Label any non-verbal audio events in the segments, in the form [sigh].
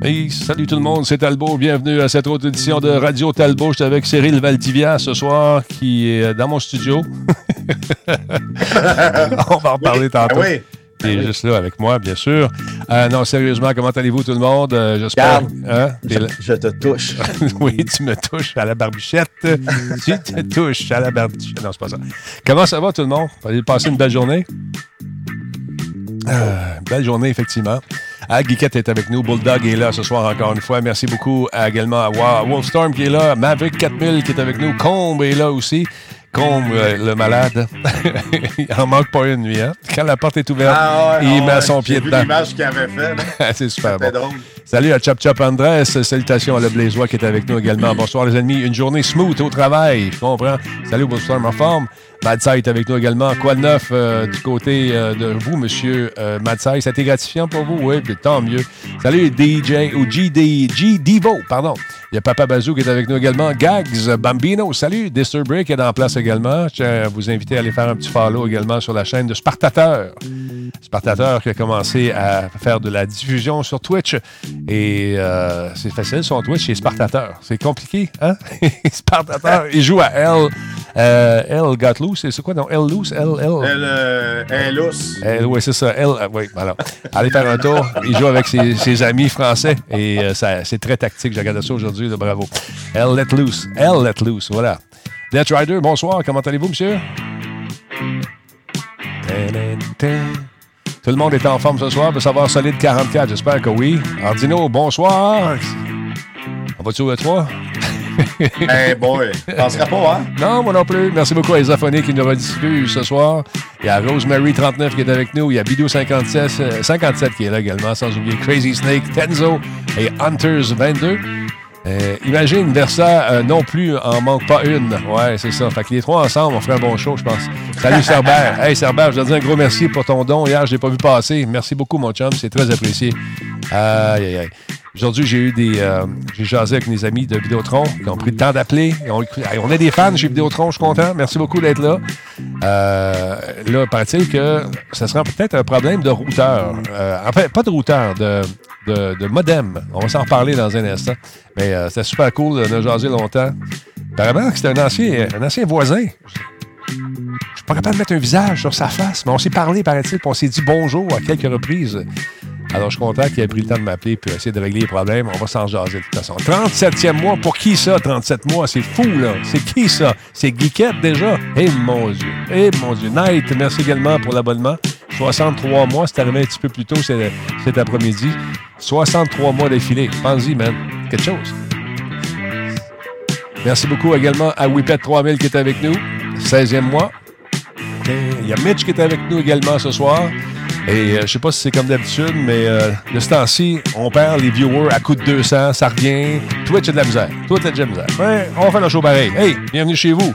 Hey, salut tout le monde, c'est Talbot. Bienvenue à cette autre édition de Radio Talbot. Je suis avec Cyril Valdivia ce soir qui est dans mon studio. [laughs] On va en parler tantôt. Oui. Il est juste là avec moi, bien sûr. Euh, non, sérieusement, comment allez-vous tout le monde? Euh, J'espère. Hein? Je, je, te touche. [laughs] oui, tu me touches à la barbichette. [laughs] tu te touches à la barbichette. Non, c'est pas ça. Comment ça va tout le monde? Vous allez passer une belle journée? Euh, belle journée, effectivement. Ah, Geekette est avec nous. Bulldog est là ce soir encore une fois. Merci beaucoup également à Wolfstorm qui est là. Maverick 4000 qui est avec nous. Combe est là aussi. Combe, euh, le malade. [laughs] il en manque pas une nuit. Hein? Quand la porte est ouverte, ah ouais, il ah met ouais, son pied dedans. l'image qu'il avait fait. [laughs] C'est super bon. drôle. Salut à Chop Chop Andrés. Salutations à Le Blaisois qui est avec nous également. Bonsoir les amis. Une journée smooth au travail. Je comprends? Salut Wolfstorm en forme. Madsai est avec nous également. Quoi de neuf euh, du côté euh, de vous, monsieur euh, a été gratifiant pour vous? Oui, puis tant mieux. Salut DJ ou GD, G Divo, pardon. Il y a Papa Bazou qui est avec nous également. Gags Bambino, salut. Disturbrick est en place également. Je vous inviter à aller faire un petit follow également sur la chaîne de Spartateur. Spartateur qui a commencé à faire de la diffusion sur Twitch. Et euh, c'est facile, son Twitch, c'est Spartateur. C'est compliqué, hein? [laughs] Spartateur. Il joue à L. Euh, L got loose. C'est quoi, non? L loose? L, L? Elle, euh, elle lousse. L, oui, c'est ça. L, euh, oui, voilà. Allez faire un tour. Il joue avec ses, ses amis français et ça, c'est très tactique. J'ai regardé ça aujourd'hui, bravo. L let loose. L let loose, voilà. Death Rider, bonsoir. Comment allez-vous, monsieur? Tout le monde est en forme ce soir. Peut savoir solide 44. J'espère que oui. Ardino, bonsoir. On va-tu au [laughs] E3? hey boy, penserais pas, hein? Non, moi non plus. Merci beaucoup à Isaphonie qui nous rediffuse ce soir. Il y a Rosemary39 qui est avec nous. Il y a Bidou57 euh, 57 qui est là également, sans oublier Crazy Snake, Tenzo et Hunters22. Euh, imagine, Versa euh, non plus en manque pas une. Ouais, c'est ça. Fait que les trois ensemble, on ferait un bon show, je pense. Salut [laughs] Cerbère. Hey Cerbère, je te dis un gros merci pour ton don. Hier, je l'ai pas vu passer. Merci beaucoup, mon chum. C'est très apprécié. Aïe, aïe, aïe. Aujourd'hui, j'ai eu des. Euh, j'ai jasé avec mes amis de Vidéotron qui ont pris le temps d'appeler. On, on, est des fans chez Vidéotron, je suis content. Merci beaucoup d'être là. Euh, là, paraît-il que ça sera peut-être un problème de routeur. Euh, en fait, pas de routeur, de, de, de modem. On va s'en reparler dans un instant. Mais euh, c'était super cool de jaser longtemps. Apparemment, c'était un ancien, un ancien voisin. Je suis pas capable de mettre un visage sur sa face, mais on s'est parlé, paraît-il, puis on s'est dit bonjour à quelques reprises. Alors, je suis content qu'il ait pris le temps de m'appeler puis essayer de régler les problèmes. On va s'en jaser de toute façon. 37e mois, pour qui ça, 37 mois? C'est fou, là. C'est qui ça? C'est Geekette déjà? Eh mon Dieu. Eh mon Dieu. Night, merci également pour l'abonnement. 63 mois, c'est arrivé un petit peu plus tôt cet après-midi. 63 mois d'affilée. Pense-y, man. Quelque chose. Merci beaucoup également à Whippet 3000 qui est avec nous. 16e mois. Il y a Mitch qui est avec nous également ce soir. Et euh, je sais pas si c'est comme d'habitude, mais euh, de ce temps-ci, on perd les viewers à coup de 200, ça revient. Twitch a de la misère. Twitch a de la misère. Ouais, on va faire le show pareil. Hey, bienvenue chez vous.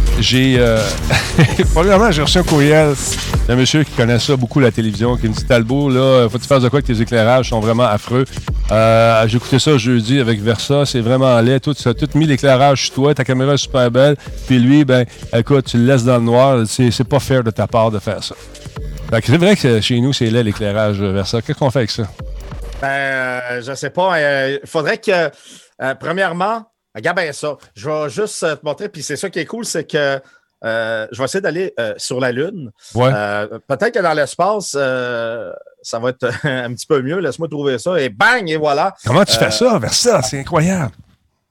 J'ai. Euh... [laughs] Premièrement, j'ai reçu un courriel d'un monsieur qui connaît ça beaucoup, la télévision, qui me dit Talbot, là, faut que tu fasses de quoi que tes éclairages sont vraiment affreux. Euh, j'ai écouté ça jeudi avec Versa, c'est vraiment laid. Tout, ça, tout mis l'éclairage sur toi, ta caméra est super belle. Puis lui, ben, écoute, tu le laisses dans le noir. C'est, c'est pas fair de ta part de faire ça. Fait que c'est vrai que chez nous, c'est laid l'éclairage Versa. Qu'est-ce qu'on fait avec ça? Ben, euh, je sais pas. Il euh, faudrait que, euh, premièrement, Regarde bien ça. Je vais juste te montrer. Puis c'est ça qui est cool, c'est que euh, je vais essayer d'aller euh, sur la Lune. Ouais. Euh, peut-être que dans l'espace, ça va être [laughs] un petit peu mieux. Laisse-moi trouver ça. Et bang, et voilà. Comment tu fais ça vers ça? C'est incroyable.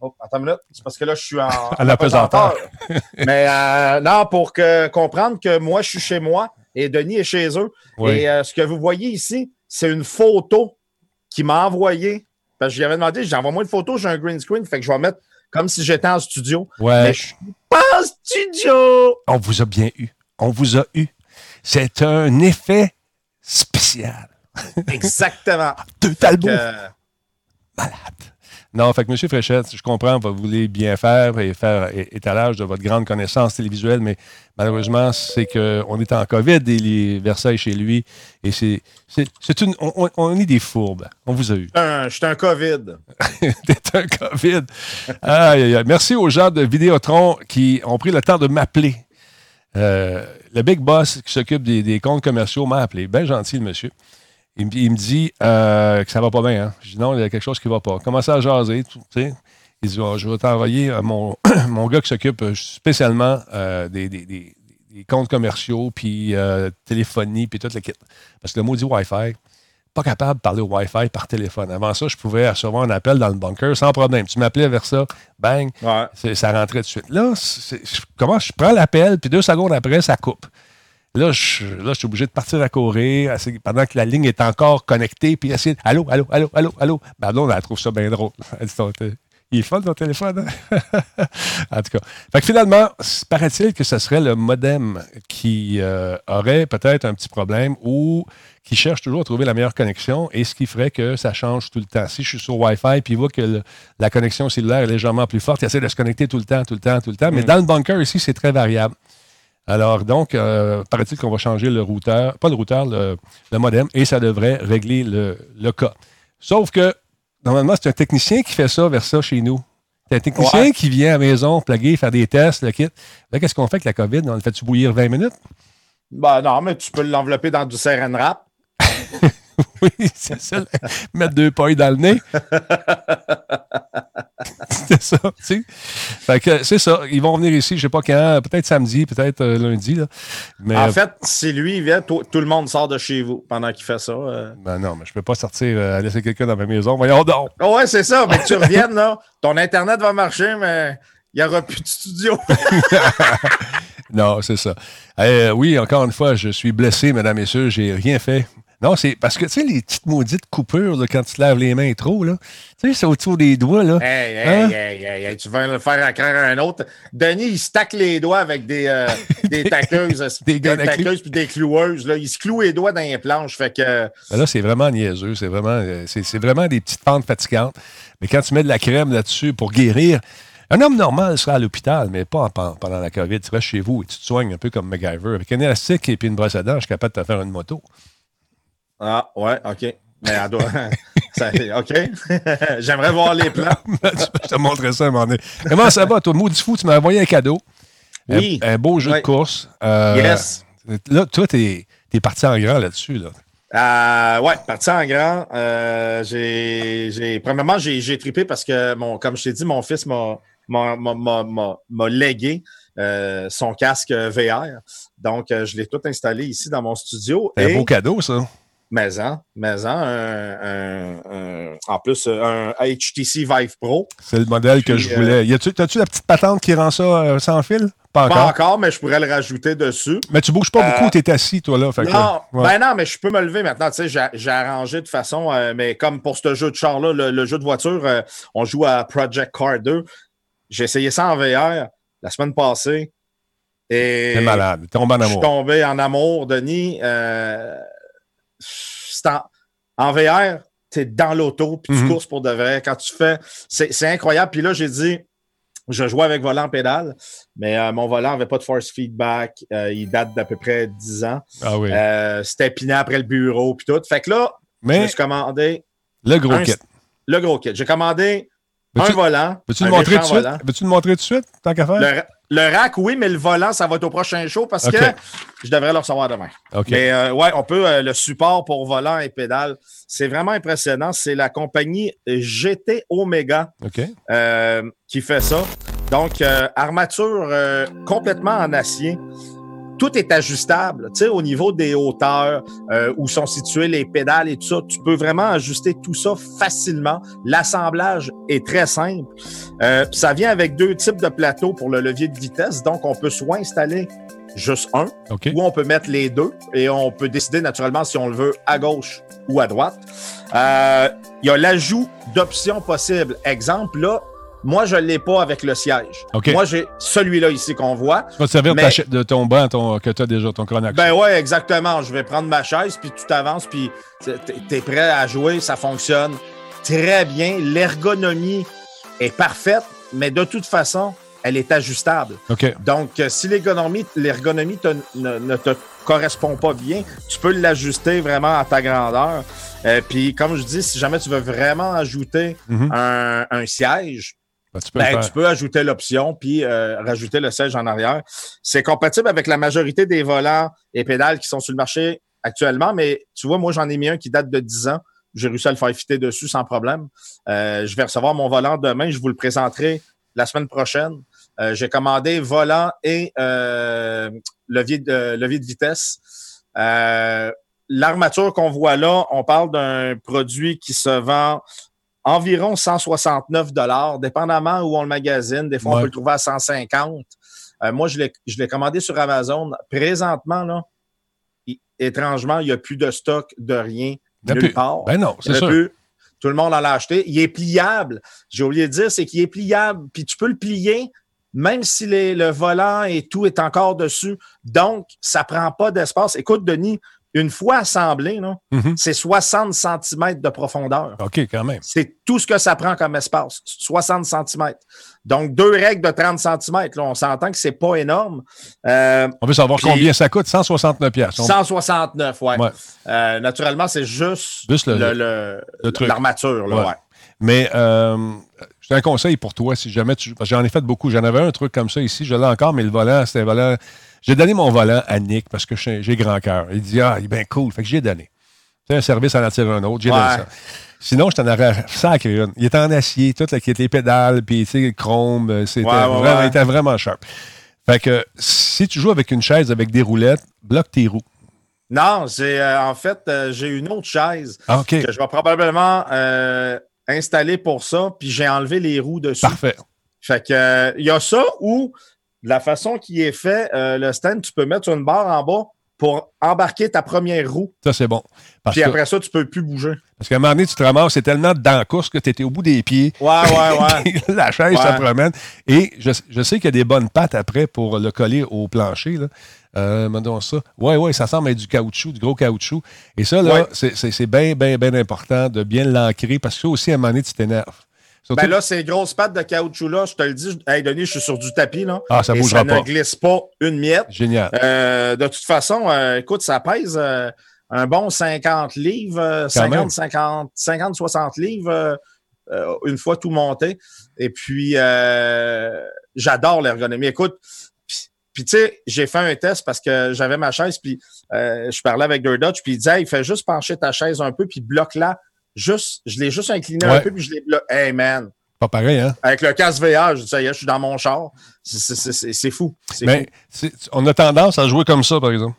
Oh, attends une minute. C'est parce que là, je suis en. [laughs] à la pesanteur. Mais non, pour que, comprendre que moi, je suis chez moi et Denis est chez eux. Oui. Et ce que vous voyez ici, c'est une photo qu'il m'a envoyée. Parce que je lui avais demandé, j'envoie-moi une photo, j'ai un green screen, fait que je vais mettre comme si j'étais en studio. Ouais. Mais je suis pas en studio! On vous a bien eu. On vous a eu. C'est un effet spécial. Exactement. [laughs] Deux talbots. Euh, malade. Non, fait que M. Fréchette, je comprends, vous voulez bien faire et faire étalage de votre grande connaissance télévisuelle, mais malheureusement, c'est qu'on est en COVID et les Versailles chez lui. Et c'est. c'est- une. On, est des fourbes. On vous a eu. un- je suis un COVID. [laughs] T'es un COVID. Aïe, aïe, aïe. Merci aux gens de Vidéotron qui ont pris le temps de m'appeler. Euh, le big boss qui s'occupe des, des comptes commerciaux m'a appelé. Bien gentil, le monsieur. Il, me- il me dit euh, que ça va pas bien. Hein? Je dis non, il y a quelque chose qui va pas. Commencez à jaser. tout, tu sais? Il dit oh, Je vais t'envoyer euh, mon, [clears throat] mon gars qui s'occupe euh, spécialement euh, des, des- des- des comptes commerciaux, puis euh, téléphonie, puis toute la kit. Parce que le mot dit Wi-Fi pas capable de parler au Wi-Fi par téléphone. Avant ça, je pouvais recevoir un appel dans le bunker sans problème. Tu m'appelais vers ça, bang, Ouais. ça rentrait tout de suite. Là, je, comment, je prends l'appel, puis deux secondes après, ça coupe. Là, je, là, je suis obligé de partir à courir pendant que la ligne est encore connectée, puis essayer de, Allô, allô, allô, allô, allô? Ben non, elle trouve ça bien drôle. [laughs] Elle dit, il est fun ton téléphone. hein? [laughs] en tout cas. Fait que finalement, paraît-il que ce serait le modem qui euh, aurait peut-être un petit problème ou qui cherche toujours à trouver la meilleure connexion et ce qui ferait que ça change tout le temps. Si je suis sur Wi-Fi puis il voit que le- la connexion cellulaire est légèrement plus forte, il essaie de se connecter tout le temps, tout le temps, tout le temps. Mais Mm. dans le bunker ici, c'est très variable. Alors, donc, euh, paraît-il qu'on va changer le routeur, pas le routeur, le, le modem, et ça devrait régler le, le cas. Sauf que, normalement, c'est un technicien qui fait ça vers ça chez nous. C'est un technicien Ouais. qui vient à la maison, plugger, faire des tests, le kit. Là, qu'est-ce qu'on fait avec la COVID? On le fait-tu bouillir 20 minutes? Ben non, mais tu peux l'envelopper dans du saran wrap. [laughs] Oui, c'est ça. Mettre deux pailles dans le nez. [laughs] c'est ça, tu sais. Fait que c'est ça. Ils vont venir ici, je sais pas quand, peut-être samedi, peut-être euh, lundi. Là. Mais, En euh, fait, si lui il vient, tout, tout le monde sort de chez vous pendant qu'il fait ça. euh. ben non, mais je peux pas sortir, euh, laisser quelqu'un dans ma maison. Voyons donc. Ah ouais, c'est ça. Mais que tu reviennes, là, ton Internet va marcher, mais il n'y aura plus de studio. [laughs] Non, c'est ça. Euh, oui, encore une fois, je suis blessé, mesdames et messieurs, j'ai rien fait. Non, c'est parce que, tu sais, les petites maudites coupures, là, quand tu te laves les mains trop, là, tu sais, c'est autour des doigts, là. hey, hey, Hein? hey, hey, hey, tu vas le faire à craindre un autre. Denis, il se tacle les doigts avec des, euh, des [laughs] taqueuses, Des des, taqueuses [laughs] puis des cloueuses. Là. Il se cloue les doigts dans les planches. Fait que, Ben là, c'est vraiment niaiseux. C'est vraiment, euh, c'est, vraiment des petites pentes fatigantes. Mais quand tu mets de la crème là-dessus pour guérir, un homme normal sera à l'hôpital, mais pas en- pendant la COVID. Tu restes chez vous et tu te soignes un peu comme MacGyver. Avec un élastique et puis une brosse à dents, je suis capable de te faire une moto. Ah, ouais, OK. Mais elle doit. [laughs] ça- OK. [laughs] J'aimerais voir les plans. [laughs] je te montrerai ça à un moment donné. Comment ça va, toi? Maudit fou, tu m'as envoyé un cadeau. Oui. Un, beau jeu de course. Euh, Yes. Là, toi, t'es, t'es parti en grand là-dessus. Là. Euh, ouais, parti en grand. Euh, j'ai, premièrement, j'ai, trippé parce que, mon, comme je t'ai dit, mon fils m'a, légué euh, son casque VR. Donc, euh, je l'ai tout installé ici dans mon studio. C'est un beau cadeau, ça. Maison, maison, un, un- un- en plus, un HTC Vive Pro. C'est le modèle que je voulais. Y a-tu, t'as-tu la petite patente qui rend ça euh, sans fil? Pas encore. Pas encore, mais je pourrais le rajouter dessus. Mais tu bouges pas Euh, beaucoup, t'es assis, toi, là. Fait que, Non, ouais. ben non, mais je peux me lever maintenant. Tu sais, j'ai, j'ai arrangé de façon, euh, mais comme pour ce jeu de char-là, le, le jeu de voiture, euh, on joue à Project Car 2. J'ai essayé ça en VR la semaine passée. Et T'es malade. T'es tombé en je suis amour. tombé en amour, Denis. En, en VR, tu es dans l'auto, puis tu Mhm. courses pour de vrai. Quand tu fais, c'est, incroyable. Puis là, j'ai dit, je jouais avec volant pédale, mais euh, mon volant n'avait pas de force feedback. Euh, il date d'à peu près 10 ans. Ah oui. Euh, c'était piné après le bureau, puis tout. Fait que là, je me Mais suis commandé le gros un- kit. le gros kit. J'ai commandé un volant. veux-tu le montrer tout de suite? Veux-tu le montrer tout de suite, tant qu'à faire? Le, ra- le rack, oui, mais le volant, ça va être au prochain show parce que je devrais le recevoir demain. OK. Mais euh, ouais, on peut, euh, le support pour volant et pédale, c'est vraiment impressionnant. C'est la compagnie GT Omega OK. euh, qui fait ça. Donc, euh, armature euh, complètement en acier. Tout est ajustable. Tu sais, au niveau des hauteurs, euh, où sont situées les pédales et tout ça, tu peux vraiment ajuster tout ça facilement. L'assemblage est très simple. Euh, ça vient avec deux types de plateaux pour le levier de vitesse. Donc, on peut soit installer juste un, ou on peut mettre les deux et on peut décider naturellement si on le veut à gauche ou à droite. Euh, il y a l'ajout d'options possibles. Exemple, là, moi, je ne l'ai pas avec le siège. Moi, j'ai celui-là ici qu'on voit. Tu vas te servir de ton banc ton, que tu as déjà, ton chronax. Ben ouais, exactement. Je vais prendre ma chaise, puis tu t'avances, puis tu es prêt à jouer, ça fonctionne très bien. L'ergonomie est parfaite, mais de toute façon, elle est ajustable. Donc, euh, si l'ergonomie, l'ergonomie ne, te correspond pas bien, tu peux l'ajuster vraiment à ta grandeur. Euh, puis, comme je dis, si jamais tu veux vraiment ajouter mhm. un, siège, ben, ben, tu, peux ajouter l'option puis euh, rajouter le siège en arrière. C'est compatible avec la majorité des volants et pédales qui sont sur le marché actuellement, mais tu vois, moi, j'en ai mis un qui date de 10 ans. J'ai réussi à le faire fitter dessus sans problème. Euh, je vais recevoir mon volant demain. Je vous le présenterai la semaine prochaine. Euh, j'ai commandé volant et levier, de, levier de vitesse. L'armature qu'on voit là, on parle d'un produit qui se vend environ 169 dollars, dépendamment où on le magazine. Des fois, on peut le trouver à 150. Euh, moi, je l'ai commandé sur Amazon. Présentement, là, étrangement, il n'y a plus de stock de rien nulle part. Ben non, c'est sûr. Tout le monde en a acheté. Il est pliable. J'ai oublié de dire, c'est qu'il est pliable. Puis tu peux le plier même si le volant et tout est encore dessus. Donc, ça prend pas d'espace. Écoute, Denis, une fois assemblé, mhm. c'est 60 cm de profondeur. OK, quand même. C'est tout ce que ça prend comme espace, 60 cm. Donc, deux règles de 30 cm. on s'entend que c'est pas énorme. Euh, on veut savoir combien ça coûte, 169 pièces. 169, ouais. Euh, naturellement, c'est juste, l'armature. Ouais. Mais euh, j'ai un conseil pour toi, si jamais tu... J'en ai fait beaucoup. J'en avais un truc comme ça ici, je l'ai encore, mais le volant, c'était un volant j'ai donné mon volant à Nick parce que j'ai grand cœur. Il dit Ah, il est bien cool. Fait que j'ai donné. C'est un service en attire un autre. J'ai donné ça. Sinon, je t'en aurais sacré une. Il était en acier, tout, qui était les pédales, puis tu sais, chrome. Euh, c'était vraiment, il était vraiment sharp. Fait que si tu joues avec une chaise avec des roulettes, bloque tes roues. Non, j'ai euh, en fait, euh, j'ai une autre chaise ah, que je vais probablement installer pour ça, puis j'ai enlevé les roues dessus. Parfait. Fait que il y a ça ou la façon qui est fait, euh, le stand, tu peux mettre une barre en bas pour embarquer ta première roue. Ça, c'est bon. Puis après ça, tu peux plus bouger. Parce qu'à un moment donné, tu te ramasses, c'est tellement dans la course que tu étais au bout des pieds. Ouais, ouais, [laughs] ouais. la chaise, ça promène. Et je, sais qu'il y a des bonnes pattes après pour le coller au plancher. Là. Euh, ça. Oui, oui, ça semble être du caoutchouc, du gros caoutchouc. Et ça, là, c'est bien, bien, bien important de bien l'ancrer parce que ça aussi, à un moment donné, tu t'énerves. Ben là, ces grosses pattes de caoutchouc-là, je te le dis, hey Denis, je suis sur du tapis. Là, ah, ça bougera pas. Ça ne glisse pas une miette. Génial. Euh, de toute façon, euh, écoute, ça pèse euh, un bon 50 livres, 50, 50, 50, 60 livres une fois tout monté. Et puis, j'adore l'ergonomie. Écoute, puis, tu sais, j'ai fait un test parce que j'avais ma chaise, puis je parlais avec Dutch, puis il disait, il fait juste pencher ta chaise un peu, puis bloque-la juste, je l'ai juste incliné un peu, puis je l'ai bloqué. Hey, man! Pas pareil, hein? Avec le casque VR, je dis, ça y est, je suis dans mon char. C'est fou. Mais on a tendance à jouer comme ça, par exemple.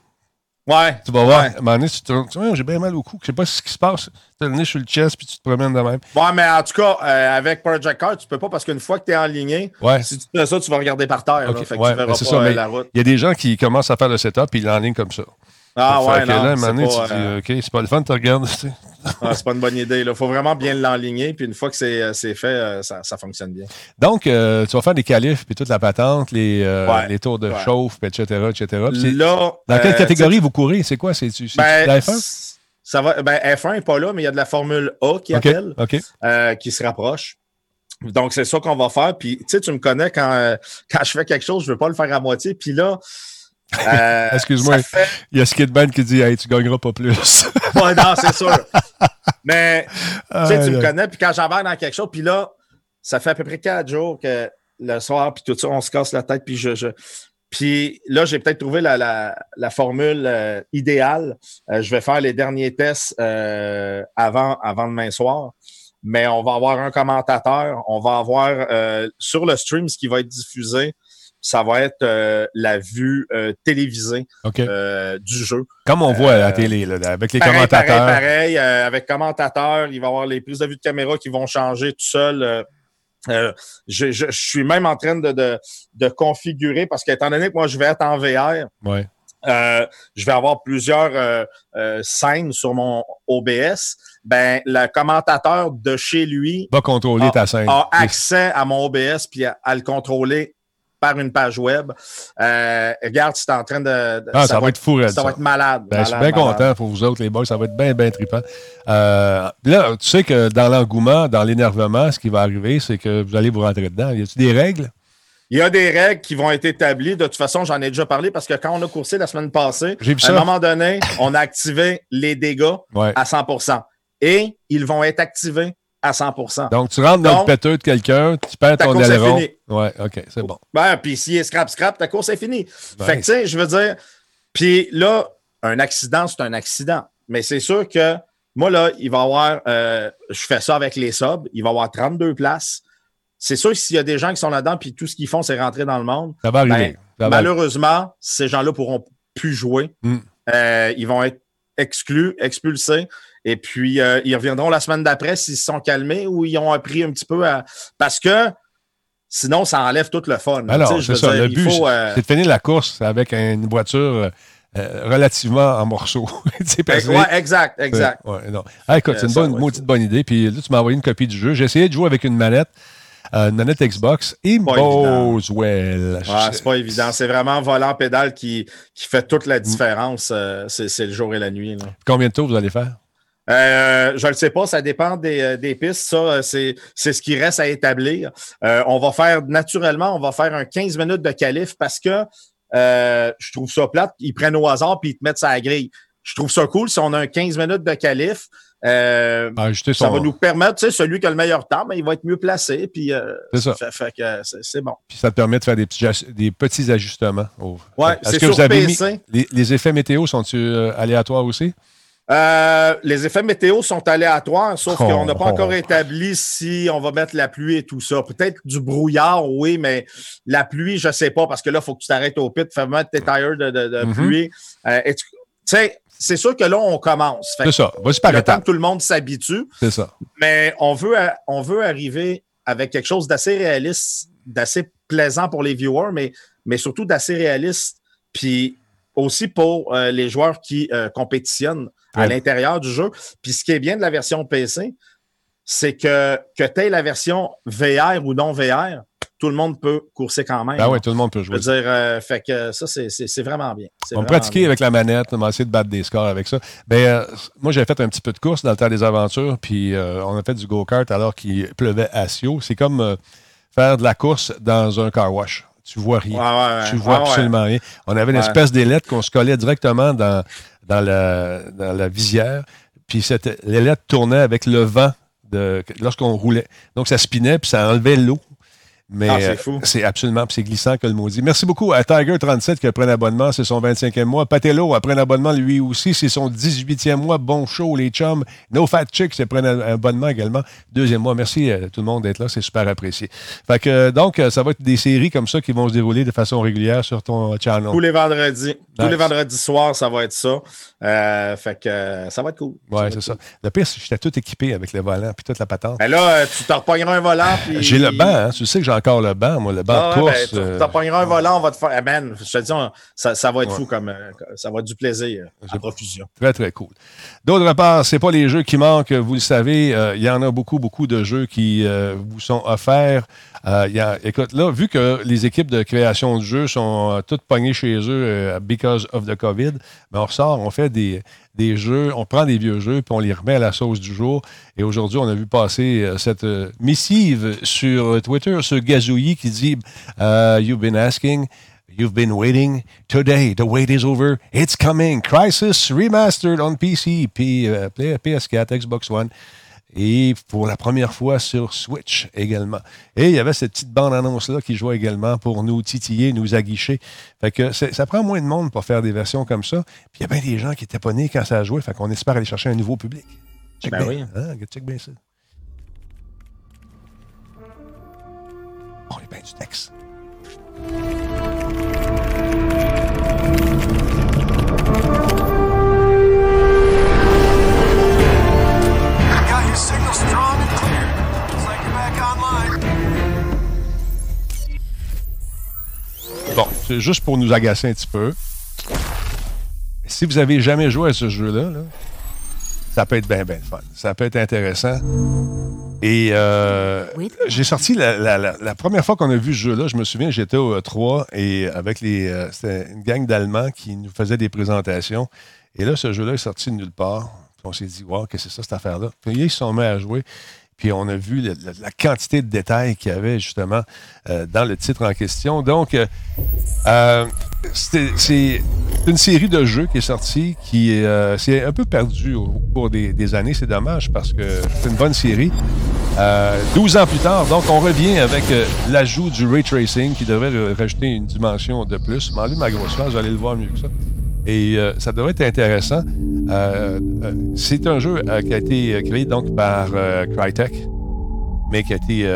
Ouais. Tu vas voir, à un moment donné, tu te dis, j'ai bien mal au cou. Je sais pas ce qui se passe. Tu as le nez sur le chest puis tu te promènes de même. Ouais, mais en tout cas, euh, avec Project Car, tu peux pas parce qu'une fois que tu es en ligne, si tu fais ça, tu vas regarder par terre. Okay. fait que tu verras pas ça, euh, la route. Il y a des gens qui commencent à faire le setup et ils l'enlignent comme ça. Ah ouais, non. Là, pas, euh, OK, c'est pas le fun, tu regardes. [laughs] ah, c'est pas une bonne idée. Il faut vraiment bien l'enligner. Puis une fois que c'est euh, fait, euh, ça, ça, fonctionne bien. Donc, tu vas faire des qualifs, puis toute la patente, les, les tours de chauffe, etc., etc. Là, dans quelle catégorie vous courez? C'est quoi? C'est ben, la F1? Ça va, ben, F1 n'est pas là, mais il y a de la Formule A qui appelle, qui se rapproche. Donc, c'est ça qu'on va faire. Puis, tu sais, tu me connais quand, quand je fais quelque chose, je ne veux pas le faire à moitié. Puis là, euh, Excuse-moi, il y a Skidman qui dit Hey, tu gagneras pas plus. [laughs] ouais, non, c'est sûr. Mais tu sais, tu me connais, puis quand j'embarque dans quelque chose, puis là, ça fait à peu près quatre jours que le soir, puis tout ça, on se casse la tête, puis je. Puis là, j'ai peut-être trouvé la, la, la formule euh, idéale. Euh, je vais faire les derniers tests avant, avant demain soir. Mais on va avoir un commentateur. On va avoir sur le stream ce qui va être diffusé ça va être euh, la vue euh, télévisée euh, du jeu. Comme on voit à la télé, là, avec les Pareil, commentateurs. Pareil, pareil, avec commentateurs, il va y avoir les prises de vue de caméra qui vont changer tout seul. je, je- je suis même en train de, de, de configurer parce qu'étant donné que moi, je vais être en VR, Ouais. je vais avoir plusieurs scènes sur mon OBS. Ben, le commentateur de chez lui Va contrôler Ah, ta scène. a accès à mon OBS puis à, à le contrôler par une page web. Euh, regarde, c'est en train de. de- Ah, ça, va être fou, Red, ça va être malade. Ben, je suis bien malade. content pour vous autres, les boys. Ça va être bien, bien trippant. Euh, là, tu sais que dans l'engouement, dans l'énervement, ce qui va arriver, c'est que vous allez vous rentrer dedans. Y a-t-il des règles? Il y a des règles qui vont être établies. De toute façon, j'en ai déjà parlé parce que quand on a coursé la semaine passée, à ça. un moment donné, on a activé les dégâts Ouais. à 100% Et ils vont être activés à 100 Donc, tu rentres dans Donc, le péteux de quelqu'un, tu perds ton aileron. Ouais, OK, c'est bon. Ben, puis s'il est scrap-scrap, ta course est finie. Ouais. Fait que, tu sais, je veux dire, puis là, un accident, c'est un accident. Mais c'est sûr que moi, là, il va y avoir, euh, je fais ça avec les subs, il va y avoir 32 places. C'est sûr que s'il y a des gens qui sont là-dedans, puis tout ce qu'ils font, c'est rentrer dans le monde, Ça va arriver. Ben, va malheureusement, ces gens-là pourront plus jouer. Mm. Euh, ils vont être exclus, expulsés. Et puis, euh, ils reviendront la semaine d'après s'ils se sont calmés ou ils ont appris un petit peu à. Parce que sinon, ça enlève tout le fun. Alors, sais, je c'est veux ça. dire, Le but, euh, c'est de finir la course avec une voiture euh, relativement en morceaux. [laughs] Parce Ouais, exact, exact. Ouais, non. Ah, écoute, c'est une bonne, maudite bonne idée. Puis là, tu m'as envoyé une copie du jeu. J'ai essayé de jouer avec une manette, euh, une manette Xbox et. Boswell. C'est pas évident. C'est vraiment volant pédale qui, qui fait toute Mm. la différence. euh, c'est c'est le jour et la nuit. là. Combien de tours vous allez faire? Euh, je ne le sais pas, ça dépend des, euh, des pistes. Ça, euh, c'est c'est ce qui reste à établir. Euh, on va faire, naturellement, on va faire un 15 minutes de qualif parce que euh, je trouve ça plate. Ils prennent au hasard puis ils te mettent ça à la grille. Je trouve ça cool si on a un 15 minutes de euh, Ajuster ça son. va nous permettre, tu sais, celui qui a le meilleur temps, mais il va être mieux placé. Puis, euh, C'est ça. fait, fait que c'est bon. Puis ça te permet de faire des petits, jas- des petits ajustements. au- Ouais, Est-ce que sur vous avez mis. PC. Les, les effets météo sont-ils aléatoires aussi? Euh, les effets météo sont aléatoires, sauf Oh, qu'on n'a pas oh. encore établi si on va mettre la pluie et tout ça. Peut-être du brouillard, oui, mais la pluie, je sais pas, parce que là, il faut que tu t'arrêtes au pit, fais mettre tes tires de, de, de Mhm. pluie. Euh, tu sais, c'est sûr que là, on commence. C'est ça. Vas-y par étapes. que tout le monde s'habitue, C'est ça. mais on veut, on veut arriver avec quelque chose d'assez réaliste, d'assez plaisant pour les viewers, mais, mais surtout d'assez réaliste. Puis aussi pour euh, les joueurs qui euh, compétitionnent à Ouais. l'intérieur du jeu. Puis ce qui est bien de la version PC, c'est que, que tu aies la version VR ou non VR, tout le monde peut courser quand même. Ah ouais, tout le monde peut Je veux jouer. dire, euh, fait que ça, c'est- vraiment bien. On va vraiment pratiquer bien. avec la manette, on va essayer de battre des scores avec ça. Ben, euh, moi, j'ai fait un petit peu de course dans le temps des aventures, puis euh, on a fait du go-kart alors qu'il pleuvait à Sio. C'est comme faire de la course dans un car wash. Tu vois rien. Ouais, ouais. Tu vois Ouais, ouais. absolument rien. On avait une espèce d'ailette qu'on se collait directement dans, dans, la, dans la visière, puis cette l'ailette tournait avec le vent lorsqu'on roulait. Donc, ça spinait, puis ça enlevait l'eau. Mais Ah, c'est euh, absolument, c'est glissant que le maudit. Merci beaucoup à Tiger37 qui a pris un abonnement, c'est son 25e mois. Patello a pris un abonnement lui aussi, c'est son 18e mois. Bon show, les chums. No Fat Chick a pris un abonnement également. Deuxième mois. Merci à tout le monde d'être là, c'est super apprécié. Fait que, euh, donc, euh, ça va être des séries comme ça qui vont se dérouler de façon régulière sur ton channel. Tous les vendredis. Tous les vendredis soirs, ça va être ça. Euh, fait que euh, ça va être cool. être c'est ça. cool. Le pire, c'est que j'étais tout équipé avec le volant puis toute la patente. Mais là, euh, tu te repogneras un volant. Puis... J'ai le banc, hein. Tu sais que j'ai encore le banc, moi, le banc Ah, de ouais, course. ben, tu te repogneras un volant, on va te faire. Eh man, je te dis, on- ça, ça va être Ouais. fou comme. ça va être du plaisir à profusion. Très, très cool. D'autre part, c'est pas les jeux qui manquent, vous le savez. euh, Il y en a beaucoup, beaucoup de jeux qui vous sont offerts. Euh, écoute, là, vu que les équipes de création de jeux sont euh, toutes pognées chez eux euh, because of the COVID, ben, on ressort, on fait des, des jeux, on prend des vieux jeux, puis on les remet à la sauce du jour. Et aujourd'hui, on a vu passer cette missive sur Twitter, ce gazouillis qui dit You've been asking. You've been waiting. Today, the wait is over. It's coming. Crisis Remastered on PC, P- euh, Play- PS4, Xbox One. Et pour la première fois sur Switch également. Et il y avait cette petite bande-annonce-là qui jouait également pour nous titiller, nous aguicher. Fait que ça prend moins de monde pour faire des versions comme ça. Puis il y a bien des gens qui étaient pas nés quand ça a joué. Fait qu'on espère aller chercher un nouveau public. Check Ben bien. oui. Hein, check bien ça. Oh, il y a bien du texte. C'est juste pour nous agacer un petit peu. si vous avez jamais joué à ce jeu-là, ça peut être bien, bien fun. Ça peut être intéressant. Et euh, j'ai sorti la, première fois qu'on a vu ce jeu-là, je me souviens, j'étais au 3 e et avec les. Euh, c'était une gang d'Allemands qui nous faisaient des présentations. Et là, ce jeu-là est sorti de nulle part. on s'est dit, wow, qu'est-ce que c'est ça, cette affaire-là? Puis ils se sont mis à jouer. Puis on a vu la, quantité de détails qu'il y avait justement euh, dans le titre en question. Donc, euh, c'est une série de jeux qui est sortie qui euh, s'est un peu perdue au cours des, années. C'est dommage parce que c'est une bonne série. 12 ans plus tard, donc on revient avec l'ajout du ray tracing qui devrait rajouter une dimension de plus. M'enlève ma grosse face, vous allez le voir mieux que ça. Et euh, ça devrait être intéressant. Euh, euh, c'est un jeu qui a été créé donc par Crytek, mais qui a été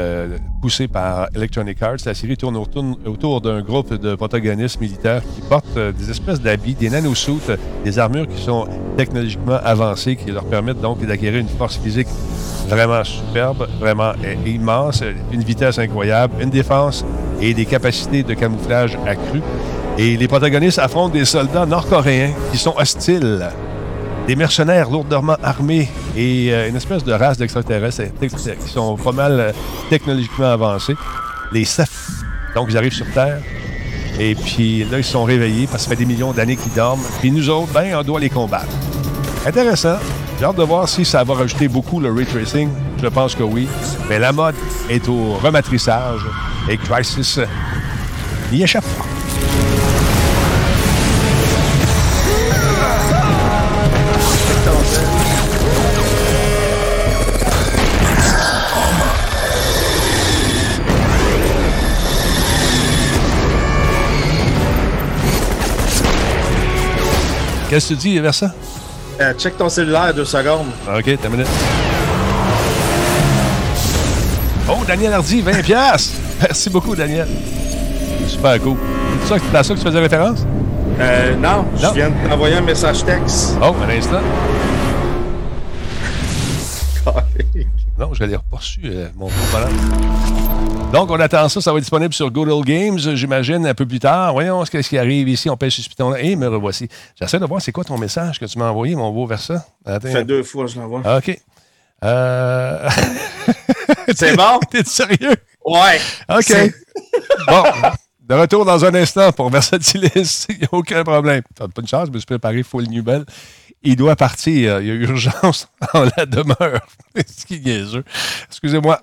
poussé par Electronic Arts. La série tourne autour, d'un groupe de protagonistes militaires qui portent des espèces d'habits, des nanosuits, des armures qui sont technologiquement avancées, qui leur permettent donc d'acquérir une force physique vraiment superbe, vraiment immense, une vitesse incroyable, une défense et des capacités de camouflage accrues. Et les protagonistes affrontent des soldats nord-coréens qui sont hostiles, des mercenaires lourdement armés et euh, une espèce de race d'extraterrestres qui sont pas mal euh, technologiquement avancés. Les Seth. Donc, ils arrivent sur Terre. Et puis là, ils sont réveillés parce que ça fait des millions d'années qu'ils dorment. Puis nous autres, ben, on doit les combattre. Intéressant. J'ai hâte de voir si ça va rajouter beaucoup le ray tracing. Je pense que oui. Mais la mode est au rematrissage et Crisis n'y échappe pas. Qu'est-ce que tu dis, Versa? Euh, check ton cellulaire deux secondes. OK, t'as minute. Oh, Daniel Hardy, 20 [laughs] Merci beaucoup, Daniel. Super cool. C'est à ça que tu faisais référence? Euh, non, je viens de t'envoyer un message texte. Oh, un instant. [laughs] non, je l'ai reçu, euh, mon voilà. Donc, on attend ça. Ça va être disponible sur Google Games, j'imagine, un peu plus tard. Voyons ce qui arrive ici. On pêche sur Python. Et me revoici. J'essaie de voir c'est quoi ton message que tu m'as envoyé, mon beau Versa. Ça fait deux fois, je l'envoie. OK. Euh... [laughs] c'est bon? [laughs] T'es sérieux? Ouais. OK. [laughs] bon. De retour dans un instant pour Versatilis. Il n'y a aucun problème. Pas de chance, je me suis préparé full Nubel. Il doit partir. Il y a urgence [laughs] en la demeure. [laughs] Ce qui est Excusez-moi.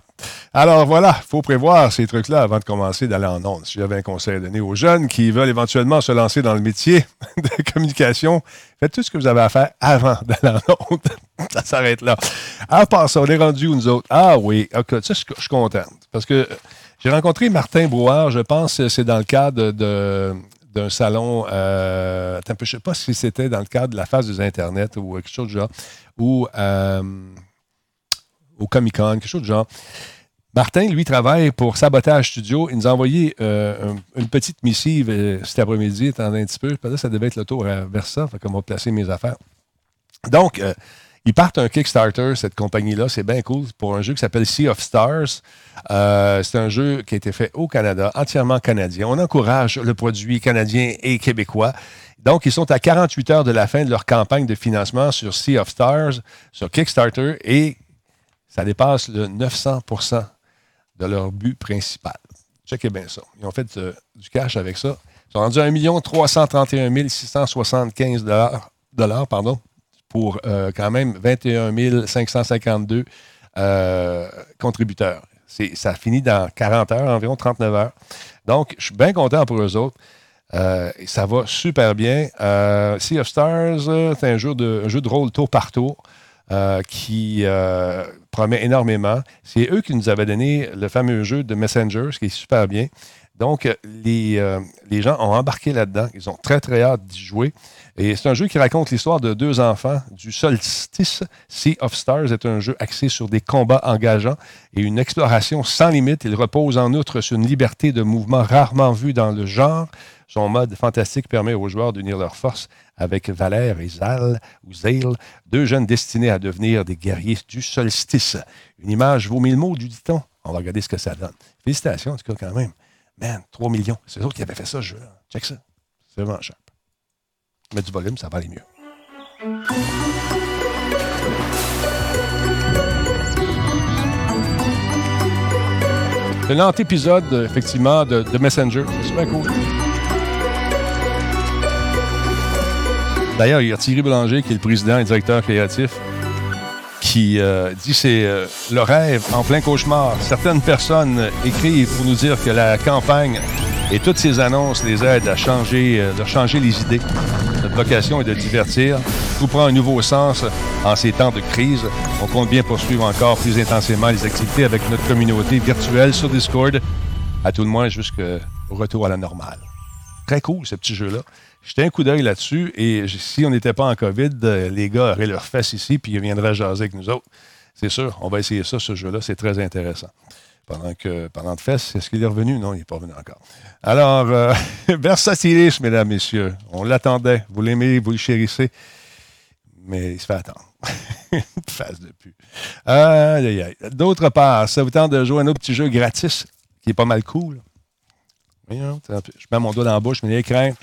Alors voilà, il faut prévoir ces trucs-là avant de commencer d'aller en ondes. Si j'avais un conseil à donner aux jeunes qui veulent éventuellement se lancer dans le métier [laughs] de communication, faites tout ce que vous avez à faire avant d'aller en ondes. ça s'arrête là. À part ça, on est rendu où nous autres? Ah oui, ok, ça, je suis content. Parce que j'ai rencontré Martin Brouard, je pense que c'est dans le cadre d'un salon, euh, je ne sais pas si c'était dans le cadre de la phase des Internet ou quelque chose du genre, ou euh, au Comic Con, quelque chose du genre. Martin, lui, travaille pour Sabotage Studio. Il nous a envoyé euh, une petite missive cet après-midi, attendez un petit peu. Ça devait être le tour vers ça, fait qu'on va placer mes affaires. Donc, ils partent un Kickstarter, cette compagnie-là. C'est bien cool pour un jeu qui s'appelle Sea of Stars. Euh, c'est un jeu qui a été fait au Canada, entièrement canadien. On encourage le produit canadien et québécois. Donc, ils sont à 48 heures de la fin de leur campagne de financement sur Sea of Stars, sur Kickstarter, et ça dépasse le 900% de leur but principal. Checkez bien ça. Ils ont fait euh, du cash avec ça. Ils sont rendus à 1 331 675 dollars, pardon, pour euh, quand même 21 552 euh, contributeurs. Ça finit dans 40 heures, environ 39 heures. Donc, je suis bien content pour eux autres. Euh, ça va super bien. sea of Stars, c'est un jeu de, jeu de rôle tour par tour qui promet énormément. C'est eux qui nous avaient donné le fameux jeu de Messenger, ce qui est super bien. Donc, les, les gens ont embarqué là-dedans. Ils ont très, très hâte d'y jouer. Et c'est un jeu qui raconte l'histoire de deux enfants du solstice. Sea of Stars est un jeu axé sur des combats engageants et une exploration sans limite. Il repose en outre sur une liberté de mouvement rarement vue dans le genre. Son mode fantastique permet aux joueurs d'unir leurs forces avec Valère et Zal, ou Zale, deux jeunes destinés à devenir des guerriers du solstice. Une image vaut mille mots, du dit-on. On va regarder ce que ça donne. Félicitations, en tout cas, quand même. Man, 3 millions. C'est eux qui avaient fait ça, ce jeu. Check ça. C'est vraiment cher. Mettre du volume, ça va aller mieux. C'est l'antépisode, effectivement, de, de Messenger. C'est super cool. D'ailleurs, il y a Thierry Boulanger, qui est le président et directeur créatif, qui euh, dit c'est euh, le rêve en plein cauchemar. Certaines personnes écrivent pour nous dire que la campagne et toutes ces annonces les aident à changer, euh, changer les idées. Notre vocation est de divertir. Tout prend un nouveau sens en ces temps de crise. On compte bien poursuivre encore plus intensément les activités avec notre communauté virtuelle sur Discord, à tout le moins jusqu'au retour à la normale. Très cool, ce petit jeu-là. Jetais un coup d'œil là-dessus et si on n'était pas en COVID, euh, les gars auraient leur fesses ici puis ils viendraient jaser avec nous autres. C'est sûr, on va essayer ça, ce jeu-là. C'est très intéressant. Pendant que, pendant de fesses, est-ce qu'il est revenu? Non, il n'est pas revenu encore. Alors, euh, [laughs] Versatilis, mesdames, messieurs. On l'attendait. Vous l'aimez, vous le chérissez. Mais il se fait attendre. Une [laughs] face de pu. D'autre part, ça vous tente de jouer à un autre petit jeu gratis qui est pas mal cool. Je mets mon doigt dans la bouche, mais les craintes.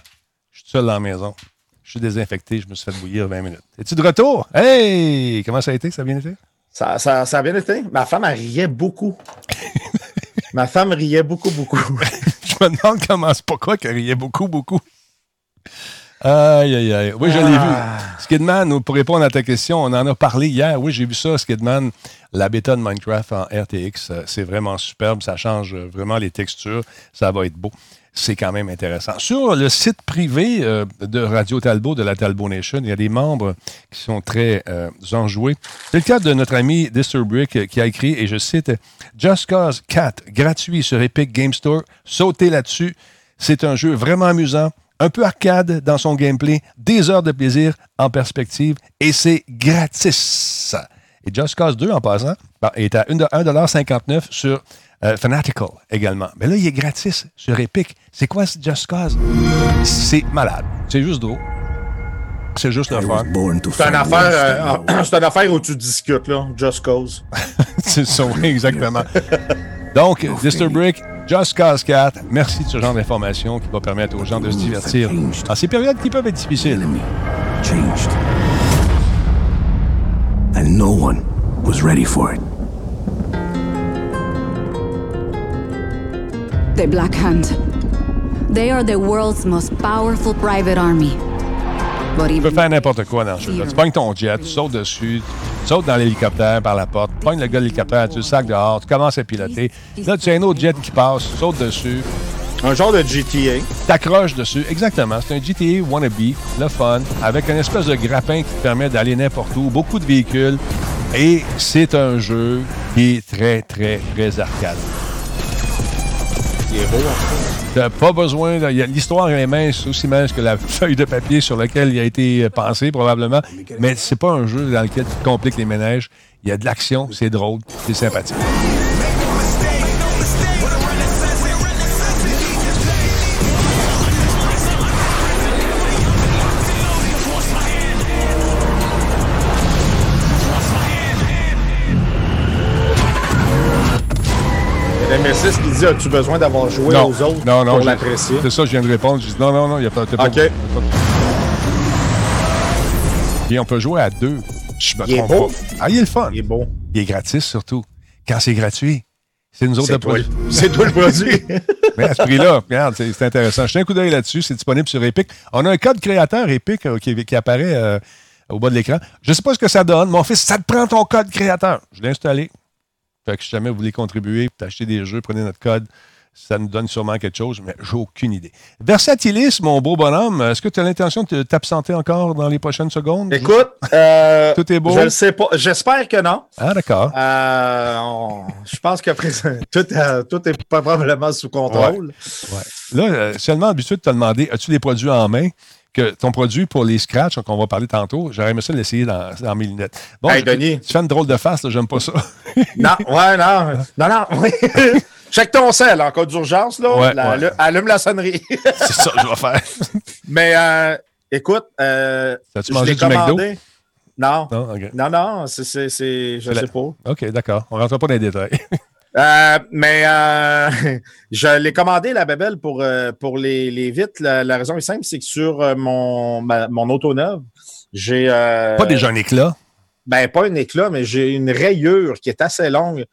Je suis seul dans la maison. Je suis désinfecté. Je me suis fait bouillir 20 minutes. Es-tu de retour? Hey! Comment ça a été? Ça a bien été? Ça, ça, ça a bien été. Ma femme, elle riait beaucoup. [laughs] Ma femme riait beaucoup, beaucoup. [laughs] je me demande comment c'est pourquoi qu'elle riait beaucoup, beaucoup. Aïe, aïe, aïe. Oui, je l'ai vu. Skidman, pour répondre à ta question, on en a parlé hier. Oui, j'ai vu ça, Skidman, la bêta de Minecraft en RTX. C'est vraiment superbe. Ça change vraiment les textures. Ça va être beau c'est quand même intéressant. Sur le site privé euh, de Radio Talbot, de la Talbot Nation, il y a des membres qui sont très euh, enjoués. C'est le cas de notre ami Disturbrick euh, qui a écrit, et je cite, Just Cause 4, gratuit sur Epic Game Store. Sautez là-dessus. C'est un jeu vraiment amusant, un peu arcade dans son gameplay, des heures de plaisir en perspective, et c'est gratis. Et Just Cause 2, en passant, est à 1,59$ sur euh, Fanatical également. Mais là, il est gratis sur Epic. C'est quoi ce Just Cause? C'est malade. C'est juste drôle. C'est juste le fun. C'est une, affaire, euh, [coughs] c'est une affaire où tu discutes, là. Just Cause. [laughs] c'est ça, oui, exactement. Donc, Disturbrick, Just Cause 4, merci de ce genre d'informations qui va permettre aux gens de se divertir en ces périodes qui peuvent être difficiles. And no one was ready for it. The Black Hand. They are the world's most powerful private army. tu peux faire n'importe quoi dans ce jeu-là. Tu pognes ton jet, tu sautes dessus, tu sautes dans l'hélicoptère par la porte, tu pognes le gars de l'hélicoptère, tu le sacs dehors, tu commences à piloter. Là, tu as un autre jet qui passe, tu sautes dessus. Un genre de GTA. T'accroches dessus, exactement. C'est un GTA wannabe, le fun, avec un espèce de grappin qui te permet d'aller n'importe où, beaucoup de véhicules. Et c'est un jeu qui est très, très, très arcade. Il est beau, pas besoin. L'histoire est mince, aussi mince que la [laughs] feuille de papier sur laquelle il a été pensé, probablement. Mais c'est pas un jeu dans lequel tu compliques les ménages. Il y a de l'action, c'est drôle, c'est sympathique. M6 qui dit As-tu besoin d'avoir joué aux autres non, non, pour l'apprécier? C'est ça, je viens de répondre. Je dis Non, non, non, il n'y a pas. de OK. Et on peut jouer à deux. Je me il trompe est beau. pas. Ah, il est le fun. Il est beau. Il est gratis surtout. Quand c'est gratuit, c'est nous autres de produit. [laughs] C'est toi le produit. [laughs] Mais à ce prix-là, regarde, c'est intéressant. Je un coup d'œil là-dessus. C'est disponible sur Epic. On a un code créateur Epic euh, qui, qui, apparaît euh, au bas de l'écran. Je ne sais pas ce que ça donne. Mon fils, ça te prend ton code créateur. Je l'ai installé. Fait que si jamais vous voulez contribuer, acheter des jeux, prenez notre code. Ça nous donne sûrement quelque chose, mais j'ai aucune idée. Versatilis, mon beau bonhomme, est-ce que tu as l'intention de t'absenter encore dans les prochaines secondes? Écoute, euh, tout est beau? Je ne sais pas. J'espère que non. Ah, d'accord. Euh, je pense que [laughs] tout, euh, tout, est probablement sous contrôle. Ouais. Là, seulement habitué de te demander as-tu des produits en main? Que ton produit pour les scratchs, qu'on va parler tantôt, j'aurais aimé ça l'essayer dans, dans, mes lunettes. Bon, hey, Denis. tu fais une drôle de face, j'aime pas ça. [laughs] non, ouais, non. Non, non, oui. [laughs] Check ton sel en cas d'urgence, là. Ouais, la, ouais. Le, allume la sonnerie. [laughs] C'est ça que je vais faire. Mais euh, écoute, euh, As-tu mangé du McDo? Non. Non, okay. non, non, c'est, je La... sais pas. OK, d'accord. On ne rentre pas dans les détails. Euh, mais euh, [laughs] je l'ai commandé, la Babel, pour, euh, pour les, les vitres. La, raison est simple, c'est que sur mon, mon auto neuve, j'ai. pas déjà un éclat? Ben, pas un éclat, mais j'ai une rayure qui est assez longue.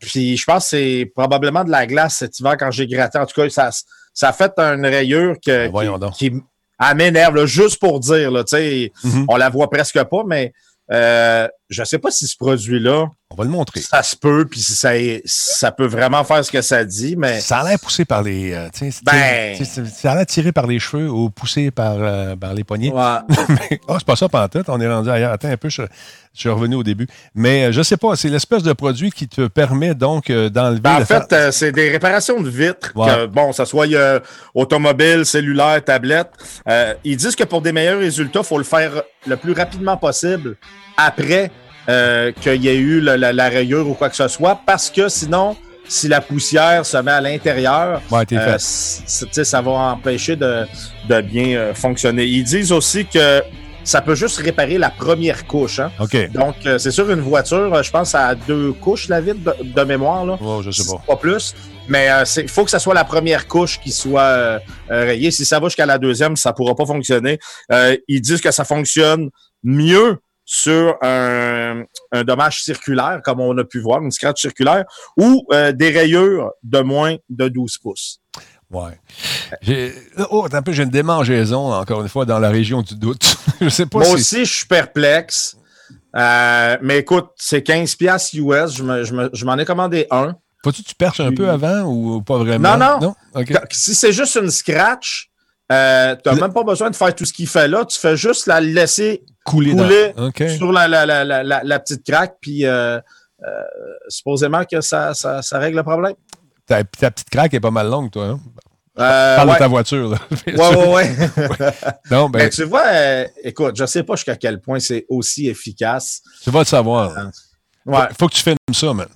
puis je pense que c'est probablement de la glace cet hiver quand j'ai gratté. En tout cas, ça, ça a fait une rayure que, ben, qui, qui m'énerve, juste pour dire. Là, mm On la voit presque pas, mais euh, je ne sais pas si ce produit-là. On va le montrer. Ça se peut, puis ça, ça peut vraiment faire ce que ça dit, mais. Ça a l'air poussé par les. Euh, ben... Ça a l'air tiré par les cheveux ou poussé par, euh, par les poignets. Ouais. oh, [laughs] c'est pas ça, tout. On est rendu ailleurs. Attends un peu, je, suis revenu au début. Mais je ne sais pas, c'est l'espèce de produit qui te permet donc d'enlever. Ben, en fait, c'est des réparations de vitres. bon, ça soit automobile, cellulaire, tablette. ils disent que pour des meilleurs résultats, il faut le faire le plus rapidement possible après euh, qu'il y ait eu la, rayure ou quoi que ce soit, parce que sinon, si la poussière se met à l'intérieur, euh, ça va empêcher de, bien euh, fonctionner. Ils disent aussi que ça peut juste réparer la première couche. Hein? Donc, c'est sûr, une voiture, je pense, à deux couches, la vitre de, mémoire. Là. Oh, je sais pas. Pas plus. Mais il faut que ce soit la première couche qui soit rayée. Si ça va jusqu'à la deuxième, ça ne pourra pas fonctionner. ils disent que ça fonctionne mieux sur un, dommage circulaire, comme on a pu voir, une scratch circulaire, ou euh, des rayures de moins de 12 pouces. Ouais. J'ai, oh, un peu, j'ai une démangeaison, encore une fois, dans la région du doute. [laughs] je sais pas Moi aussi, je suis perplexe. Euh, mais écoute, c'est 15 piastres US. Je, m'en ai commandé un. Faut-tu que tu perches un peu avant ou pas vraiment? Non, non. Si c'est juste une scratch, euh, tu n'as même pas besoin de faire tout ce qu'il fait là. Tu fais juste la laisser couler, sur la, la, petite craque, puis euh, euh, supposément que ça, ça, règle le problème. Ta, petite craque est pas mal longue, toi. Hein? Parle de ta voiture. Là. ouais, [laughs] ouais, ouais. [laughs] non, ben... tu vois, écoute, je sais pas jusqu'à quel point c'est aussi efficace. Tu vas le savoir. Il faut que tu filmes ça, man.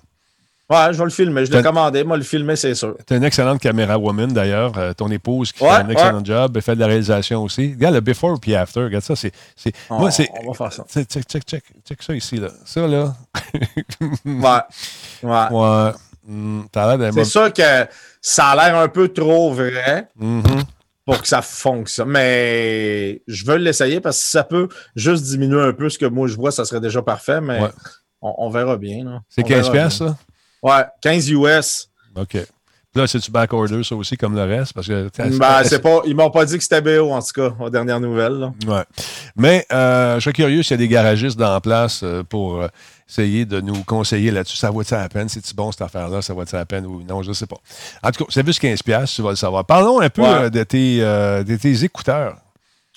Ouais, je vais le filmer. Je l'ai commandé. Moi, le filmer, c'est sûr. Tu une excellente caméra woman, d'ailleurs. Euh, ton épouse qui fait un excellent job. Elle fait de la réalisation aussi. Regarde le before puis after. Regarde ça. C'est, on, moi, c'est, on va faire ça. Check, check, check, check ça ici. Là. Ça, là. [laughs] ouais. Ouais. ouais. Mm, c'est sûr que ça a l'air un peu trop vrai. Mm-hmm. Pour que ça fonctionne. Mais je veux l'essayer parce que si ça peut juste diminuer un peu ce que moi je vois, ça serait déjà parfait, mais on, verra bien. C'est 15 pièces ça? Ouais, 15 US. OK. Là, c'est-tu backorder, ça aussi, comme le reste? Parce que, ben, c'est pas, ils m'ont pas dit que c'était BO, en tout cas, aux dernières nouvelles. Ouais. Mais euh, je suis curieux s'il y a des garagistes dans la place euh, pour euh, essayer de nous conseiller là-dessus. Ça vaut-il la peine? C'est-tu bon, cette affaire-là? Ça vaut-il la peine ou non? Je ne sais pas. En tout cas, c'est juste 15$, tu vas le savoir. Parlons un peu de, tes, de tes écouteurs.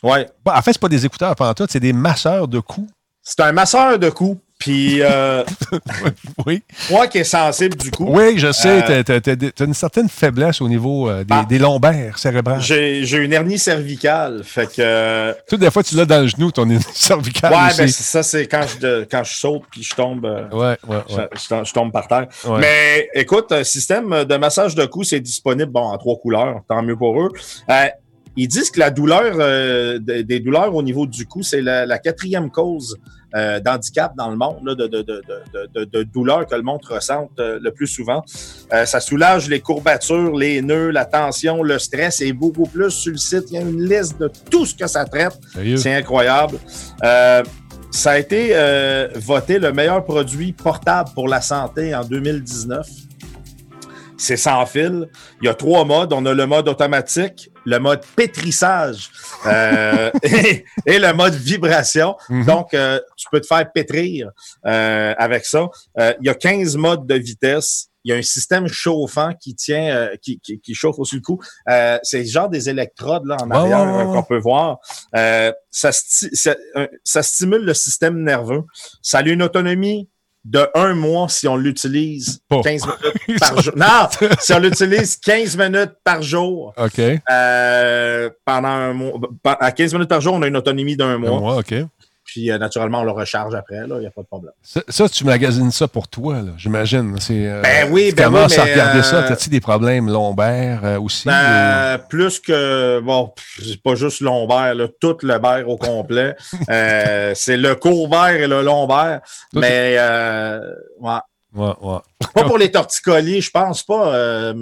Ouais. en fait, c'est pas des écouteurs, pendant tout, c'est des masseurs de coups. C'est un masseur de coups. Puis, euh, [laughs] oui. moi qui est sensible du coup. Oui, je sais, euh, tu as, une certaine faiblesse au niveau euh, des, des, lombaires cérébrales. J'ai une hernie cervicale. Fait que. Tout des fois, tu l'as dans le genou, ton hernie [laughs] cervicale. Ouais, ben ça, c'est quand je, quand je saute puis je tombe. ouais, ouais, Je, tombe par terre. Mais écoute, un système de massage de cou, c'est disponible bon, en trois couleurs. Tant mieux pour eux. Ils disent que la douleur, des douleurs au niveau du cou, c'est la, quatrième cause euh, d'handicap dans le monde, de, de, de, de, douleur que le monde ressent euh, le plus souvent. Euh, ça soulage les courbatures, les nœuds, la tension, le stress et beaucoup plus sur le site. Il y a une liste de tout ce que ça traite. C'est incroyable. ça a été voté le meilleur produit portable pour la santé en 2019 c'est sans fil. Il y a trois modes. On a le mode automatique, le mode pétrissage euh, [laughs] et, le mode vibration. Mhm. Donc, euh, tu peux te faire pétrir euh, avec ça. il y a 15 modes de vitesse. Il y a un système chauffant qui tient, qui, qui, chauffe au-dessus du cou. c'est genre des électrodes là, en arrière qu'on peut voir. ça, ça stimule le système nerveux. Ça a une autonomie de un mois si on l'utilise 15 minutes [laughs] par jour. Non, si on l'utilise 15 minutes par jour. OK. Euh, pendant un mois. À 15 minutes par jour, on a une autonomie d'un mois. Un mois, OK. Puis euh, naturellement, on le recharge après, il n'y a pas de problème. Ça, tu magasines ça pour toi, j'imagine. Euh, ben oui, ben oui. mais, à regarder ça? Euh, As-tu des problèmes lombaires aussi? Ben, plus que, bon, c'est pas juste lombaire, là, tout le baire au complet. [laughs] c'est le courbaire et le lombaire. mais, ouais. Ouais, ouais. Pas pour les torticolis, je pense pas, euh,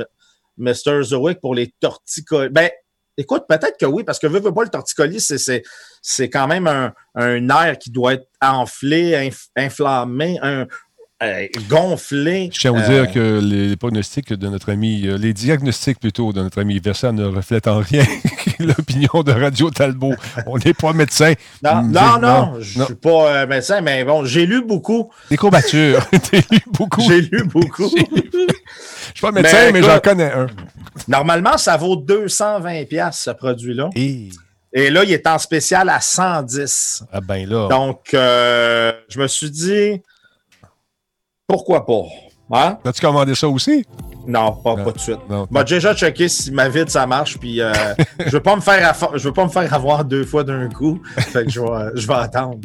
Mr. Zoic, pour les torticolis. Ben, écoute, peut-être que oui, parce que veux, veux pas le torticolis, c'est, c'est, quand même un, un air qui doit être enflé, inf- inflammé, un, euh, gonflé. Je tiens à vous Euh, dire que les pronostics de notre ami, euh, les diagnostics plutôt de notre ami Versa ne reflètent en rien [laughs] l'opinion de Radio Talbot. [laughs] On n'est pas médecin. Non, Mm, non, non, non, je non. suis pas euh, médecin, mais bon, j'ai lu beaucoup. Des courbatures. [laughs] T'as lu beaucoup. J'ai lu beaucoup. Je suis pas médecin, Mais mais, j'en connais un. Normalement, ça vaut 220 pièces ce produit-là. Et, Et là, il est en spécial à 110. ah ben là. Donc, euh, je me suis dit, pourquoi pas? Hein? As-tu commandé ça aussi? Non, pas, Non. pas tout de suite. Non. M'a déjà checké si ma vide ça marche, puis euh, [laughs] je veux pas me faire affa- je veux pas me faire avoir deux fois d'un coup. Fait que je vais, je vais attendre.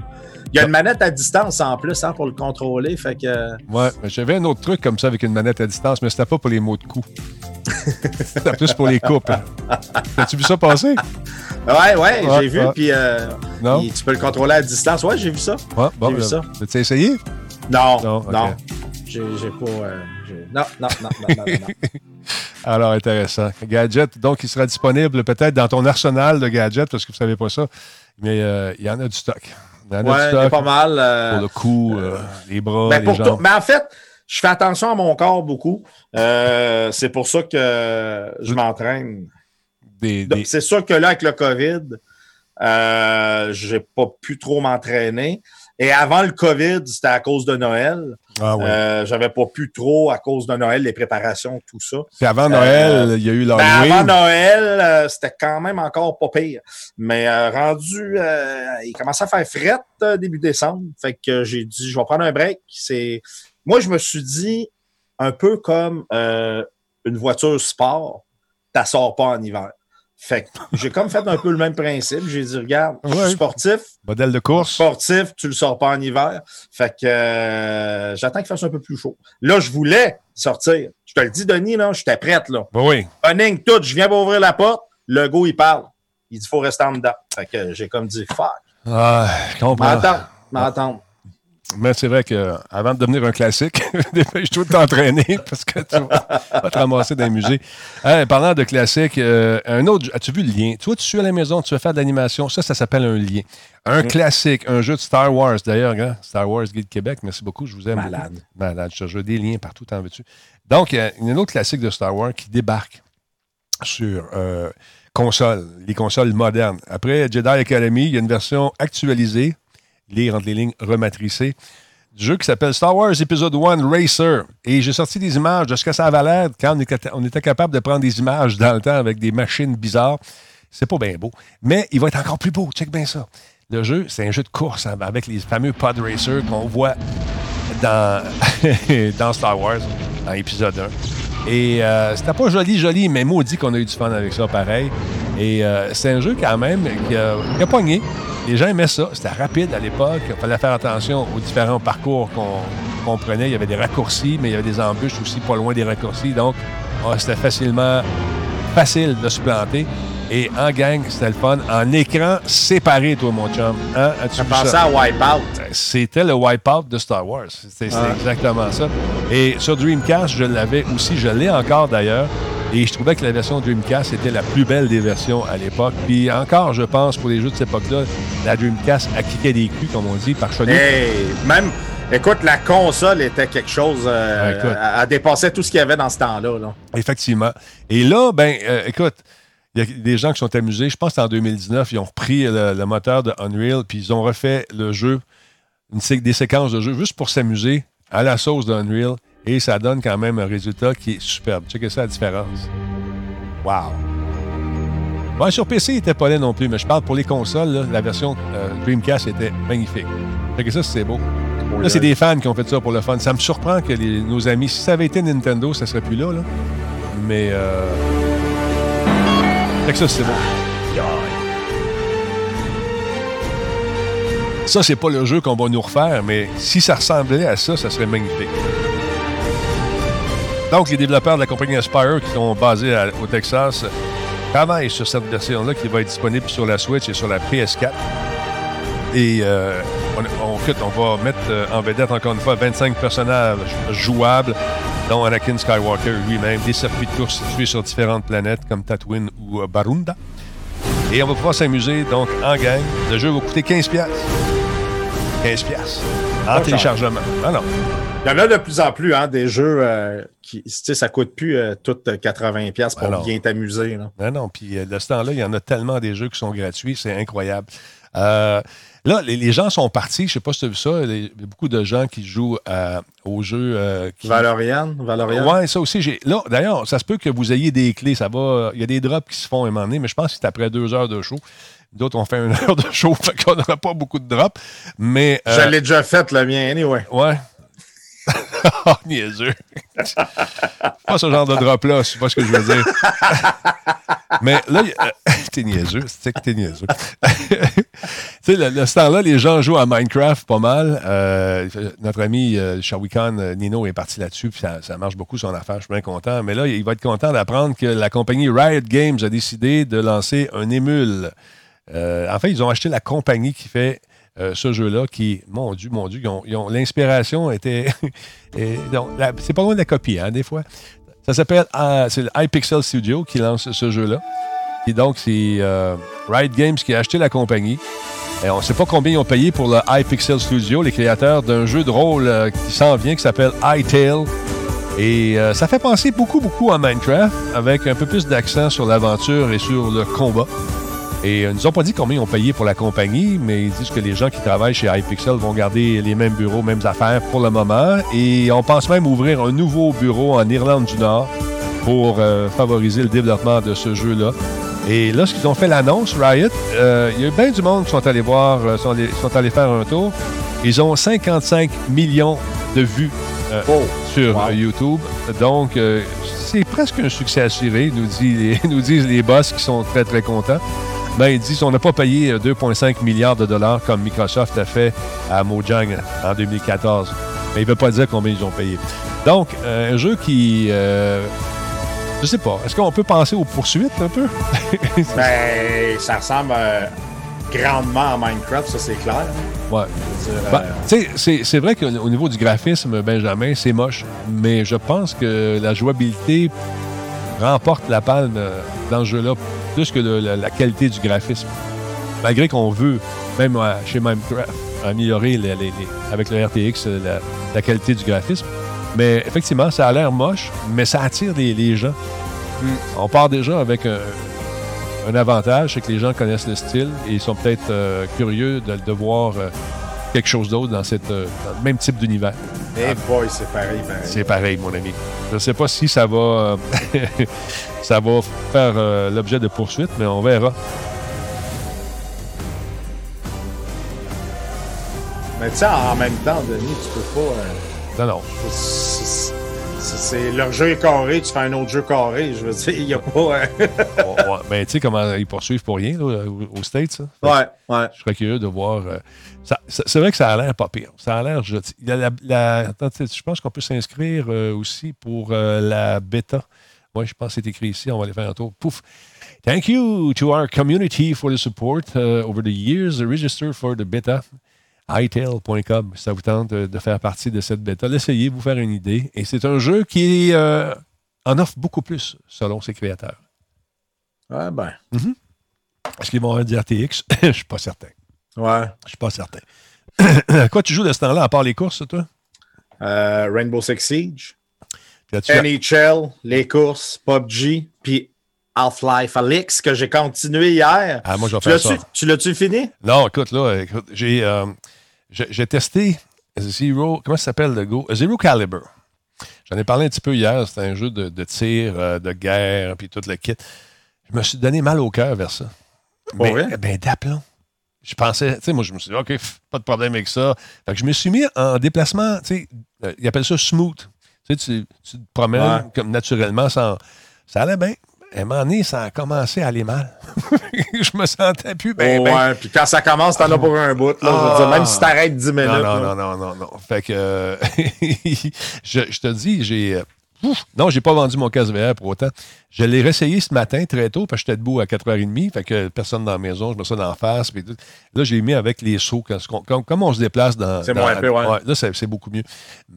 Il y a une manette à distance en plus hein, pour le contrôler. Fait que euh, Ouais, mais j'avais un autre truc comme ça avec une manette à distance, mais c'était pas pour les mots de coups. [laughs] c'était plus pour les coupes. hein. As-tu vu ça passer? ouais, ouais, Ouais, j'ai vu. Puis euh, tu peux le contrôler à distance. Ouais, j'ai vu ça. Ouais, bon, J'ai vu ça. As-tu essayé? Non, Non, non. J'ai pas. euh, non, non, non, non, non, non. [laughs] Alors, intéressant. Gadget, donc, il sera disponible peut-être dans ton arsenal de gadgets, parce que vous ne savez pas ça, mais euh, il y en a du stock. Il y en a Ouais, il pas mal. euh, pour le cou, euh, les bras, Ben, les pour tout- jambes. mais en fait, je fais attention à mon corps beaucoup. Euh, c'est pour ça que je m'entraîne. Des, C'est sûr que là, avec le COVID, euh, j'ai pas pu trop m'entraîner. Et avant le COVID, c'était à cause de Noël. Ah ouais. Euh, J'avais pas pu trop à cause de Noël, les préparations, tout ça. Puis avant Noël, il y a eu Ben, l'Halloween. avant Noël, euh, c'était quand même encore pas pire. Mais euh, rendu, euh, il commençait à faire fret euh, début décembre. Fait que j'ai dit, je vais prendre un break. C'est, moi, je me suis dit, un peu comme euh, une voiture sport, t'as sors pas en hiver. Fait que j'ai comme fait un peu le même principe. J'ai dit, regarde, je Ouais. suis sportif. Modèle de course. Sportif, tu le sors pas en hiver. Fait que euh, j'attends qu'il fasse un peu plus chaud. Là, je voulais sortir. Je te le dis, Denis, là, j'étais prête, là. Ben oui. Running tout, je viens pour ouvrir la porte, le go il parle. Il dit faut rester en dedans. Fait que j'ai comme dit fuck. Ah, je comprends. M'attendre, m'attendre. Mais c'est vrai qu'avant de devenir un classique, [laughs] dépêche-toi de t'entraîner [laughs] parce que tu vas vas te ramasser dans les musées. Hey, parlant de classique, euh, un autre, as-tu vu le lien? Toi, tu suis à la maison, tu veux faire de l'animation, ça, ça s'appelle un lien. Un classique, un jeu de Star Wars, d'ailleurs, hein? Star Wars Guide Québec, merci beaucoup, je vous aime. Malade. beaucoup. Malade, je te des liens partout, t'en veux-tu? Donc, il y a un autre classique de Star Wars qui débarque sur euh, console, les consoles modernes. Après Jedi Academy, il y a une version actualisée, lire entre les lignes rematricée, du jeu qui s'appelle Star Wars Episode 1 Racer. Et j'ai sorti des images de ce que ça avait l'air quand on était, capable de prendre des images dans le temps avec des machines bizarres. C'est pas bien beau. Mais il va être encore plus beau. Check bien ça. Le jeu, c'est un jeu de course hein, avec les fameux pod racers qu'on voit dans, [laughs] dans Star Wars, dans épisode 1. Et euh, c'était pas joli, joli, mais maudit qu'on a eu du fun avec ça pareil. Et euh, c'est un jeu quand même qui a, qui a pogné. Les gens aimaient ça. C'était rapide à l'époque. Il fallait faire attention aux différents parcours qu'on prenait. Il y avait des raccourcis, mais il y avait des embûches aussi pas loin des raccourcis. Donc, ah, c'était facilement facile de se planter. Et en gang, c'était le fun. En écran séparé, toi, mon chum. Hein? As-tu pensais ça? à Wipeout. C'était le Wipeout de Star Wars. Ah. exactement ça. Et sur Dreamcast, je l'avais aussi. Je l'ai encore d'ailleurs. Et je trouvais que la version Dreamcast était la plus belle des versions à l'époque. Puis encore, je pense, pour les jeux de cette époque-là, la Dreamcast a kické des culs, comme on dit, par Sony. Hey, même, écoute, la console était quelque chose. euh, Ouais, écoute. elle, elle dépassait tout ce qu'il y avait dans ce temps-là. là. Effectivement. Et là, ben, euh, écoute, il y a des gens qui sont amusés. Je pense que c'est en 2019, ils ont repris le, le moteur de Unreal, puis ils ont refait le jeu, une des séquences de jeu, juste pour s'amuser à la sauce d'Unreal. Et ça donne quand même un résultat qui est superbe. Checkez ça la différence. Wow! Ouais, sur PC, il n'était pas laid non plus, mais je parle pour les consoles, là, la version euh, Dreamcast était magnifique. Checkez ça, c'est beau. Là, c'est des fans qui ont fait ça pour le fun. Ça me surprend que les- nos amis, si ça avait été Nintendo, ça serait plus là. là. Mais. Euh... Fait ça, c'est beau. Ça, c'est pas le jeu qu'on va nous refaire, mais si ça ressemblait à ça, ça serait magnifique. Donc, les développeurs de la compagnie Aspire qui sont basés au Texas travaillent sur cette version-là qui va être disponible sur la Switch et sur la PS4. Et euh, on, on, on va mettre euh, en vedette encore une fois 25 personnages jouables, dont Anakin Skywalker lui-même, des circuits de course situés sur différentes planètes comme Tatooine ou euh, Barunda. Et on va pouvoir s'amuser donc en gang. Le jeu va coûter 15 pièces. 15 pièces en téléchargement. Ah non. Il y en a de plus en plus, hein, des jeux euh, qui, tu sais, ça coûte plus euh, tout 80 pièces pour Alors. bien t'amuser. Non, non. Puis euh, de ce temps-là, il y en a tellement des jeux qui sont gratuits, c'est incroyable. Euh, là, les, les gens sont partis. Je sais pas si tu as vu ça. Il y a beaucoup de gens qui jouent à- aux jeux. euh, qui... Valorian, Valorian. Ouais, ça aussi. J'ai... Là, d'ailleurs, ça se peut que vous ayez des clés. Ça va. Il y a des drops qui se font à un moment donné, mais je pense que c'est après deux heures de show. D'autres ont fait une [laughs] heure de show, fait qu'on n'aura pas beaucoup de drops. Mais. euh, Je l'ai déjà fait, le mien, anyway. Ouais. [laughs] oh, niaiseux. [laughs] pas ce genre de drop-là, c'est pas ce que je veux dire. [laughs] Mais là, euh, t'es niaiseux, c'est que t'es niaiseux. tu sais, le, le temps-là, les gens jouent à Minecraft pas mal. Euh, notre ami euh, Shawikan euh, Nino est parti là-dessus, puis ça, ça marche beaucoup son affaire, je suis bien content. Mais là, il va être content d'apprendre que la compagnie Riot Games a décidé de lancer un émule. En fait, ils ont acheté la compagnie qui fait euh, ce jeu-là, qui, mon Dieu, mon Dieu, l'inspiration était. [laughs] c'est pas loin de la copie, hein, des fois. Ça s'appelle. euh, c'est le iPixel Studio qui lance ce jeu-là. Et donc, c'est euh, Games qui a acheté la compagnie. Et on ne sait pas combien ils ont payé pour le iPixel Studio, les créateurs d'un jeu de rôle euh, qui s'en vient, qui s'appelle iTale. Et ça fait penser beaucoup, beaucoup à Minecraft, avec un peu plus d'accent sur l'aventure et sur le combat. Et euh, ils nous ont pas dit combien ils ont payé pour la compagnie, mais ils disent que les gens qui travaillent chez iPixel vont garder les mêmes bureaux, mêmes affaires pour le moment. Et on pense même ouvrir un nouveau bureau en Irlande du Nord pour euh, favoriser le développement de ce jeu-là. Et lorsqu'ils ont fait l'annonce, Riot, euh, il y a bien du monde qui sont allés voir, euh, sont, allés, sont allés faire un tour. Ils ont 55 millions de vues euh, Oh, sur wow. euh, YouTube. Donc, euh, c'est presque un succès assuré, nous, dit les- [laughs] nous disent les boss qui sont très, très contents. Ben, ils disent on n'a pas payé euh, 2,5 milliards de dollars comme Microsoft a fait à Mojang en 2014. Mais il ne veut pas dire combien ils ont payé. Donc, euh, un jeu qui. euh, je sais pas. Est-ce qu'on peut penser aux poursuites un peu? [laughs] Ben, ça ressemble euh, grandement à Minecraft, ça c'est clair. ouais. Ben, euh, tu sais, c'est- vrai qu'au au niveau du graphisme, Benjamin, c'est moche, mais je pense que la jouabilité remporte la palme dans ce jeu-là, plus que le- la, la qualité du graphisme. Malgré qu'on veut, même euh, chez Minecraft, améliorer les- les- les- avec le RTX euh, la, la qualité du graphisme. Mais effectivement, ça a l'air moche, mais ça attire les, les gens. On part déjà avec un, un avantage, c'est que les gens connaissent le style et ils sont peut-être euh, curieux de, de voir euh, quelque chose d'autre dans, cette, euh, dans le même type d'univers. hey boy, c'est pareil. pareil. C'est pareil, mon ami. Je ne sais pas si ça va, euh, [laughs] ça va faire euh, l'objet de poursuites, mais on verra. Mais tu sais, en même temps, Denis, tu peux pas. euh, Non, non. C'est- leur jeu est carré, tu fais un autre jeu carré. Je veux dire, il n'y a pas. euh, [laughs] Ouais, ouais. Ben, tu sais comment ils poursuivent pour rien là, au- aux States. ça. Ouais, ouais. Je serais curieux de voir. euh, ça- ça- c'est vrai que ça a l'air pas pire. Ça a l'air. Je, la, la- attends, tu sais, je pense qu'on peut s'inscrire euh, aussi pour euh, la bêta. Oui, je pense que c'est écrit ici. On va aller faire un tour. Pouf. Thank you to our community for the support uh, over the years. Register for the beta. iTail.com, si ça vous tente de, faire partie de cette bêta. L'essayez, vous faire une idée. Et c'est un jeu qui euh, en offre beaucoup plus, selon ses créateurs. Ouais, ben. Est-ce qu'ils vont avoir du RTX? Je suis pas certain. Ouais. Je suis pas certain. [coughs] Quoi tu joues de ce temps-là, à part les courses, toi? Euh, Rainbow Six Siege, NHL, les courses, PUBG, puis Half-Life Alix, que j'ai continué hier. Ah, moi, je vais Tu faire ça. Tu l'as-tu fini? Non, écoute, là, écoute, j'ai, euh, j'ai, testé Zero, comment ça s'appelle le go? Zero Caliber. J'en ai parlé un petit peu hier. C'était un jeu de, de tir, euh, de guerre, puis tout le kit. Je me suis donné mal au cœur vers ça. Vrai? ben, d'aplomb. Je pensais, tu sais, moi, je me suis dit, OK, pff, pas de problème avec ça. Fait que je me suis mis en déplacement, tu sais, euh, ils appellent ça smooth. Tu sais, tu, tu te promènes Ouais. comme naturellement sans. Ça allait bien. À un moment donné, ça a commencé à aller mal. [laughs] je me sentais plus bien. Oh, ben, ouais, puis quand ça commence, t'en as pour un bout. Là, je veux dire, même si t'arrêtes 10 minutes. non, non, non, non, non, non. Fait que, euh, [laughs] je, je te dis, j'ai, euh, Ouf! Non, j'ai pas vendu mon casque VR pour autant. Je l'ai réessayé ce matin très tôt parce que j'étais debout à 4h30, fait que personne dans la maison, je me suis dans la face. Puis tout. Là, j'ai mis avec les sauts, quand, comme, comme on se déplace dans. C'est moins peu, ouais. Là, c'est c'est beaucoup mieux.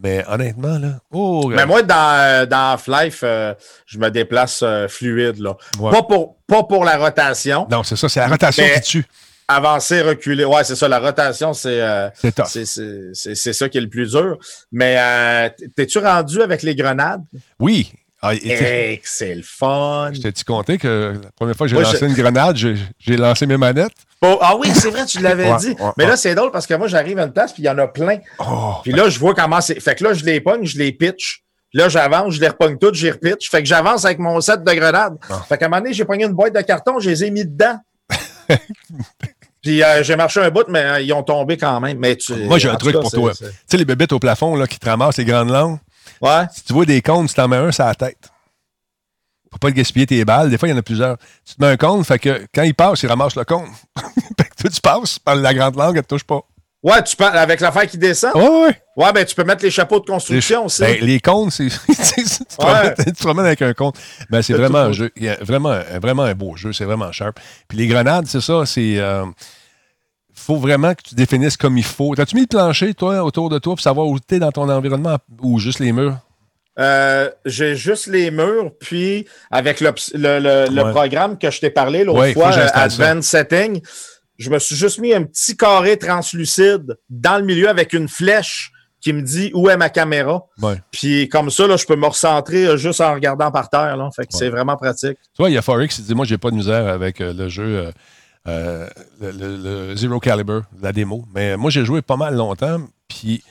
Mais honnêtement, là. Oh, Mais moi, dans, dans Half-Life, euh, je me déplace euh, fluide. Là. Ouais. Pas, pour, pas pour la rotation. Non, c'est ça, c'est la rotation Mais- qui tue. Avancer, reculer. Ouais, c'est ça. La rotation, c'est euh, C'est c'est- ça qui est le plus dur. Mais euh, t'es-tu rendu avec les grenades? Oui. Ah, et- Eh, c'est le fun. Je t'ai-tu compté que la première fois que j'ai lancé je- une grenade, j'ai lancé mes manettes? Oh, ah oui, c'est vrai, tu l'avais Ouais, dit. ouais, Mais ouais. là, c'est drôle parce que moi, j'arrive à une place, puis il y en a plein. Oh, Puis là, je vois comment c'est. Fait que là, je les pogne, je les pitch. Là, j'avance, je les repogne toutes, j'y repitch. Fait que j'avance avec mon set de grenades. Ah. Fait qu'à un moment donné, j'ai pogné une boîte de carton, je les ai mis dedans. [laughs] Puis euh, j'ai marché un bout, mais euh, ils ont tombé quand même. Mais tu, Moi, j'ai un truc cas, pour toi. Tu sais, les bébêtes au plafond là, qui te ramassent les grandes langues, Ouais. si tu vois des cônes, tu t'en mets un sur la tête. Faut pas le gaspiller tes balles. Des fois, il y en a plusieurs. Tu te mets un cône, fait que quand il passe, il ramasse le cône. [laughs] fait que toi, tu passes, par la grande langue, elle te touche pas. Ouais, tu parles avec l'affaire qui descend. Ouais, ouais. Ouais, ben tu peux mettre les chapeaux de construction aussi. Ben, les cônes, c'est. [laughs] tu te promènes- tu te promènes avec un cône. Ben, c'est vraiment un jeu. Il y a vraiment, un- vraiment un beau jeu. C'est vraiment sharp. Puis les grenades, c'est ça. C'est. euh, faut vraiment que tu définisses comme il faut. T'as-tu mis le plancher, toi, autour de toi, pour savoir où tu es dans ton environnement ou juste les murs? Euh, j'ai juste les murs, puis avec le, le, le- le Ouais. programme que je t'ai parlé l'autre Ouais, fois, euh. Advanced Setting, je me suis juste mis un petit carré translucide dans le milieu avec une flèche qui me dit où est ma caméra. Ouais. Puis comme ça, là, je peux me recentrer euh, juste en regardant par terre. Là. Fait que c'est vraiment pratique. Tu vois, il y a Forex qui dit Moi, j'ai pas de misère avec euh, le jeu, euh, euh, le, le- le Zero Caliber, la démo. Mais moi, j'ai joué pas mal longtemps, puis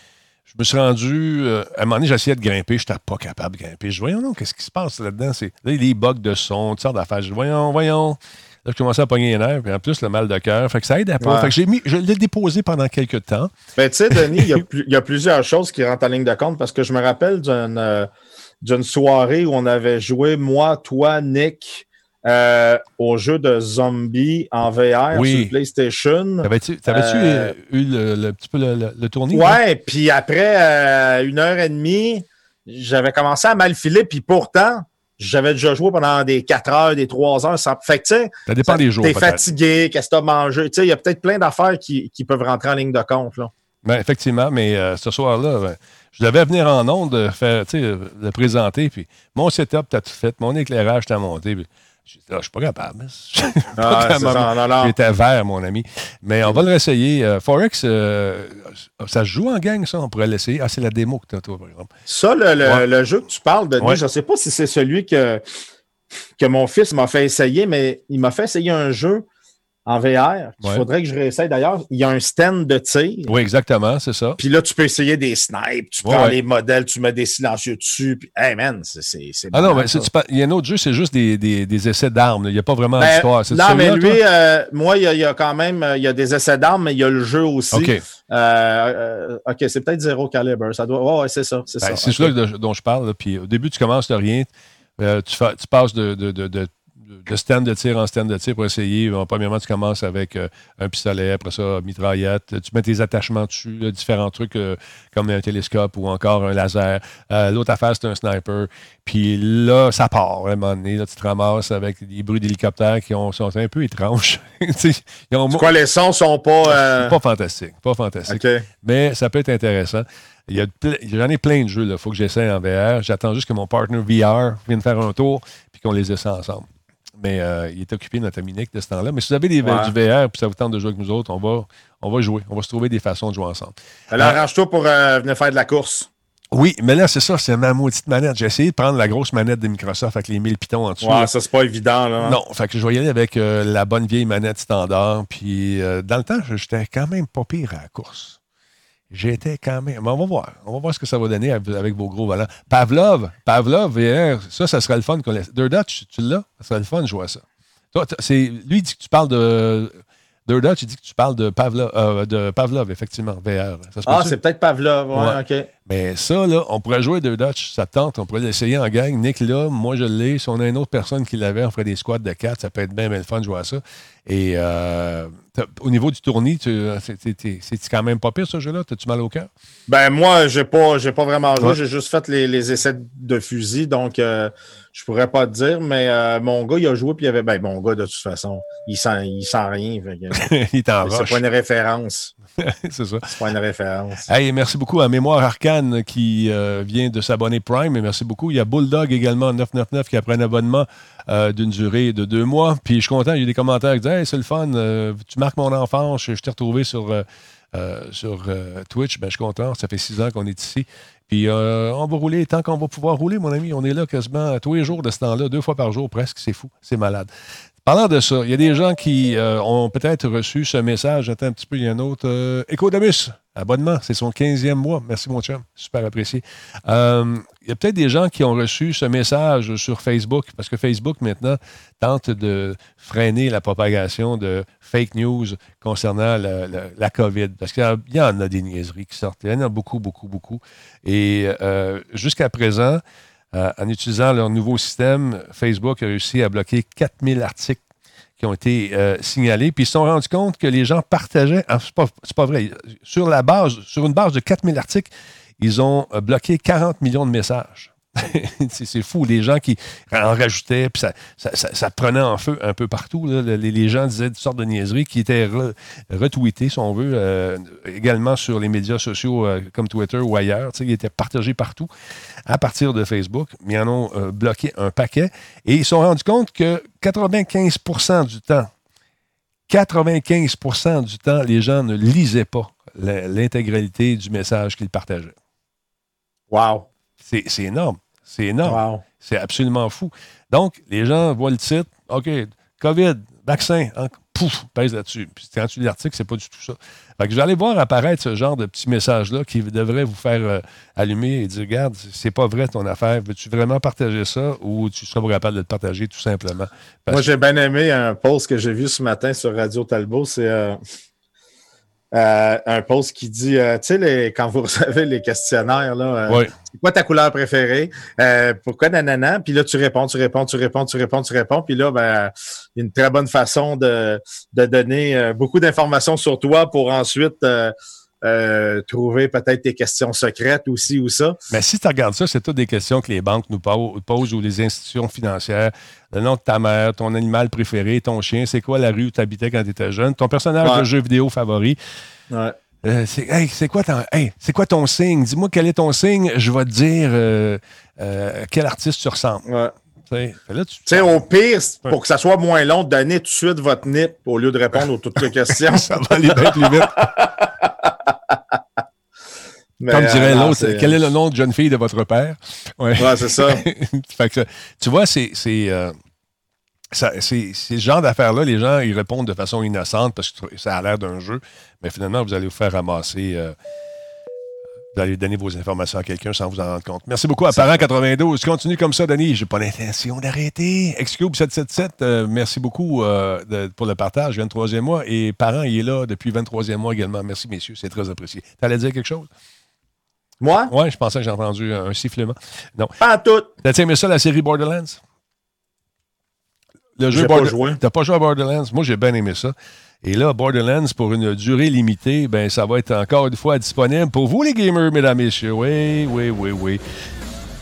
je me suis rendu. à un moment donné, j'essayais de grimper, je n'étais pas capable de grimper. Je dis Voyons, non, qu'est-ce qui se passe là-dedans? C'est Là, les bugs de son, toutes sortes d'affaires. Je dis Voyons, voyons. Là, je commençais à pogner les nerfs, puis en plus, le mal de cœur. Fait que ça aide à pas. Ouais. Fait que j'ai mis, je l'ai déposé pendant quelques temps. Ben, tu sais, Denis, il y, a [laughs] y plusieurs choses qui rentrent en ligne de compte parce que je me rappelle d'une euh, d'une soirée où on avait joué, moi, toi, Nick, euh, au jeu de zombies en VR Oui. sur PlayStation. T'avais-tu t'avais-tu, Euh, eu le, le petit peu le, le- le tournis? là? Ouais, puis après euh, une heure et demie, j'avais commencé à mal filer, puis pourtant, j'avais déjà joué pendant des 4 heures, des 3 heures. Sans... Fait que, tu sais, Ça dépend des jours. t'es fatigué, qu'est-ce que t'as mangé. Tu sais, il y a peut-être plein d'affaires qui, qui peuvent rentrer en ligne de compte. Là. Ben, effectivement, mais euh, ce soir-là, ben, je devais venir en onde, euh, faire, euh, le présenter, puis mon setup, t'as tout fait, mon éclairage, t'as monté. puis j'ai dit, Ah, je suis pas capable. Je suis [laughs] pas Ah. J'étais vert, mon ami. Mais on va le réessayer. Euh, Forex, euh, ça se joue en gang, ça, on pourrait l'essayer. Ah, c'est la démo que t'as, toi, par exemple. Ça, le, le- Ouais. le jeu que tu parles, Denis, Ouais. je ne sais pas si c'est celui que, que mon fils m'a fait essayer, mais il m'a fait essayer un jeu en VR. Il Ouais. faudrait que je réessaye d'ailleurs. Il y a un stand de tir. Oui, exactement, c'est ça. Puis là, tu peux essayer des snipes, tu prends ouais. les modèles, tu mets des silencieux dessus. Puis, hey man, c'est. Ah non, mais il y a un autre jeu, c'est juste des, des- des essais d'armes. Il n'y a pas vraiment Ben, d'histoire. Non, mais lui, euh, moi, il y, a, il y a quand même euh, il y a des essais d'armes, mais il y a le jeu aussi. OK. Euh, euh, OK, c'est peut-être zéro calibre. Ça doit. Ouais, ouais, c'est ça. C'est Ben, ça. c'est de- dont je parle. là. Puis au début, tu commences de rien. Tu, fais- tu passes de, de, de, de- de stand de tir en stand de tir pour essayer. Bon, premièrement, tu commences avec euh, un pistolet, après ça, mitraillette. Tu mets tes attachements dessus, là, différents trucs euh, comme un télescope ou encore un laser. Euh, L'autre affaire, c'est un sniper. Puis là, ça part. À un moment donné, là, tu te ramasses avec des bruits d'hélicoptères qui ont- sont un peu étranges. [laughs] Ils ont, quoi, les sons sont pas. euh, pas fantastique. Pas fantastique OK. mais ça peut être intéressant. J'en ai plein de jeux. Il faut que j'essaie en VR. J'attends juste que mon partner VR vienne faire un tour puis qu'on les essaie ensemble. Mais euh, il est occupé, notre Dominique, de ce temps-là. Mais si vous avez des, Ouais. du VR puis ça vous tente de jouer avec nous autres, on va, on va jouer. On va se trouver des façons de jouer ensemble. Alors, Ah. arrange-toi pour euh, venir faire de la course. Oui, mais là, c'est ça, c'est ma maudite manette. J'ai essayé de prendre la grosse manette de Microsoft avec les 1000 pitons en dessous. Ouais, ça, c'est pas évident, là. Non, fait que je vais y aller avec euh, la bonne vieille manette standard. Puis euh, dans le temps, j'étais quand même pas pire à la course. J'étais quand même. Mais on va voir. On va voir ce que ça va donner avec, vos gros volants. Pavlov, Pavlov, VR, ça, ça serait le fun qu'on laisse. Dirt tu, tu l'as? Ça serait le fun de jouer à ça. Toi, c'est, lui, il dit que tu parles de. Dirt tu dis que tu parles de Pavlov, euh, de Pavlov effectivement, VR. Ça se Ah, c'est peut-être Pavlov. Ouais, Ouais. OK. Mais ça, là, on pourrait jouer deux Dutch, ça tente, on pourrait l'essayer en gang. Nick là, moi je l'ai. Si on a une autre personne qui l'avait, on ferait des squats de quatre, ça peut être bien, bien le fun de jouer à ça. Et euh, au niveau du tournoi, c'est quand même pas pire ce jeu-là? T'as-tu mal au cœur? Ben moi, j'ai pas, pas vraiment joué, j'ai juste fait les, essais de fusil, donc euh, je pourrais pas te dire, mais euh, mon gars, il a joué, puis il avait. Ben, mon gars, de toute façon, il sent, il sent rien. [laughs] il t'en C'est pas une référence. [laughs] c'est ça. C'est pas une référence. Hey, merci beaucoup à Mémoire Qui euh, vient de s'abonner Prime. Merci beaucoup. Il y a Bulldog également, 999, qui a pris un abonnement euh, d'une durée de deux mois. Puis je suis content. Il y a eu des commentaires qui disent Hey, c'est le fun. Euh, tu marques mon enfance. Je, t'ai retrouvé sur, sur Twitch. Ben, je suis content. Ça fait six ans qu'on est ici. Puis on va rouler tant qu'on va pouvoir rouler, mon ami. On est là quasiment tous les jours de ce temps-là, deux fois par jour presque. C'est fou. C'est malade. Parlant de ça, il y a des gens qui euh, ont peut-être reçu ce message. Attends un petit peu, il y a un autre. Euh, Ecodamus, abonnement, c'est son 15e mois. Merci, mon chum. Super apprécié. Euh, il y a peut-être des gens qui ont reçu ce message sur Facebook, parce que Facebook, maintenant, tente de freiner la propagation de fake news concernant la, COVID. Parce qu'il y en a des niaiseries qui sortent. Il y en a beaucoup, beaucoup, beaucoup. Et jusqu'à présent, euh, en utilisant leur nouveau système, Facebook a réussi à bloquer 4000 articles qui ont été euh, signalés. Puis ils se sont rendus compte que les gens partageaient. Ah, c'est pas, pas, vrai. Sur la base, sur une base de 4000 articles, ils ont euh, bloqué 40 millions de messages. [laughs] c'est fou. Les gens qui en rajoutaient, puis ça, prenait en feu un peu partout. Les, gens disaient toutes sortes de niaiseries qui étaient retweetées, si on veut, euh, également sur les médias sociaux euh, comme Twitter ou ailleurs. Ils étaient partagés partout à partir de Facebook. Mais ils en ont euh, bloqué un paquet. Et ils se sont rendus compte que 95% du temps, 95 du temps, les gens ne lisaient pas l'intégralité du message qu'ils partageaient. Wow! C'est énorme. C'est énorme. C'est absolument fou. Donc, les gens voient le titre, OK, COVID, vaccin, hein, pouf, pèse là-dessus. Puis quand tu lis l'article, c'est pas du tout ça. Fait que je vais aller voir apparaître ce genre de petits messages-là qui devraient vous faire euh, allumer et dire Regarde, c'est pas vrai ton affaire. Veux-tu vraiment partager ça ou tu seras pas capable de le partager tout simplement? Moi, j'ai bien aimé un post que j'ai vu ce matin sur Radio Talbot. C'est. Euh, euh, un post qui dit, euh, tu sais, quand vous [laughs] recevez les questionnaires, là, euh, c'est quoi ta couleur préférée? pourquoi nanana? Puis là, tu réponds, tu réponds, tu réponds, tu réponds, tu réponds. Puis là, ben, une très bonne façon de, de donner beaucoup d'informations sur toi pour ensuite trouver peut-être tes questions secrètes aussi ou ça. Mais si tu regardes ça, c'est toutes des questions que les banques nous posent ou les institutions financières. Le nom de ta mère, ton animal préféré, ton chien, c'est quoi la rue où tu habitais quand tu étais jeune, ton personnage de jeu vidéo favori? Ouais. Euh, c'est quoi, ton, quoi ton signe? Dis-moi quel est ton signe, je vais te dire euh, euh, quel artiste tu ressembles. Ouais. Tu sais, au pire, pour que ça soit moins long, donnez tout de suite votre nip au lieu de répondre aux toutes les questions. [laughs] ça va aller bien plus vite. [laughs] Comme dirait l'autre, quel est le nom de jeune fille de votre père? Ouais, c'est [laughs] ça. tu vois, c'est c'est ce genre d'affaires-là, les gens, ils répondent de façon innocente parce que ça a l'air d'un jeu, mais finalement, vous allez vous faire ramasser. Euh, vous allez donner vos informations à quelqu'un sans vous en rendre compte. Merci beaucoup à Parent92. Continue comme ça, Denis. J'ai pas l'intention d'arrêter. Excube777, euh, merci beaucoup euh, pour le partage. 23e mois. Et Parent, il est là depuis 23e mois également. Merci, messieurs. C'est très apprécié. Tu allais dire quelque chose? Moi? Oui, je pensais que j'ai entendu un sifflement. Non. Pas tout. T'as aimé ça, la série Borderlands? le jeu Borderlands. T'as pas joué à Borderlands? Moi, j'ai bien aimé ça. Et là, Borderlands, pour une durée limitée, ben, ça va être encore une fois disponible pour vous, les gamers, mesdames et messieurs. Oui, oui, oui, oui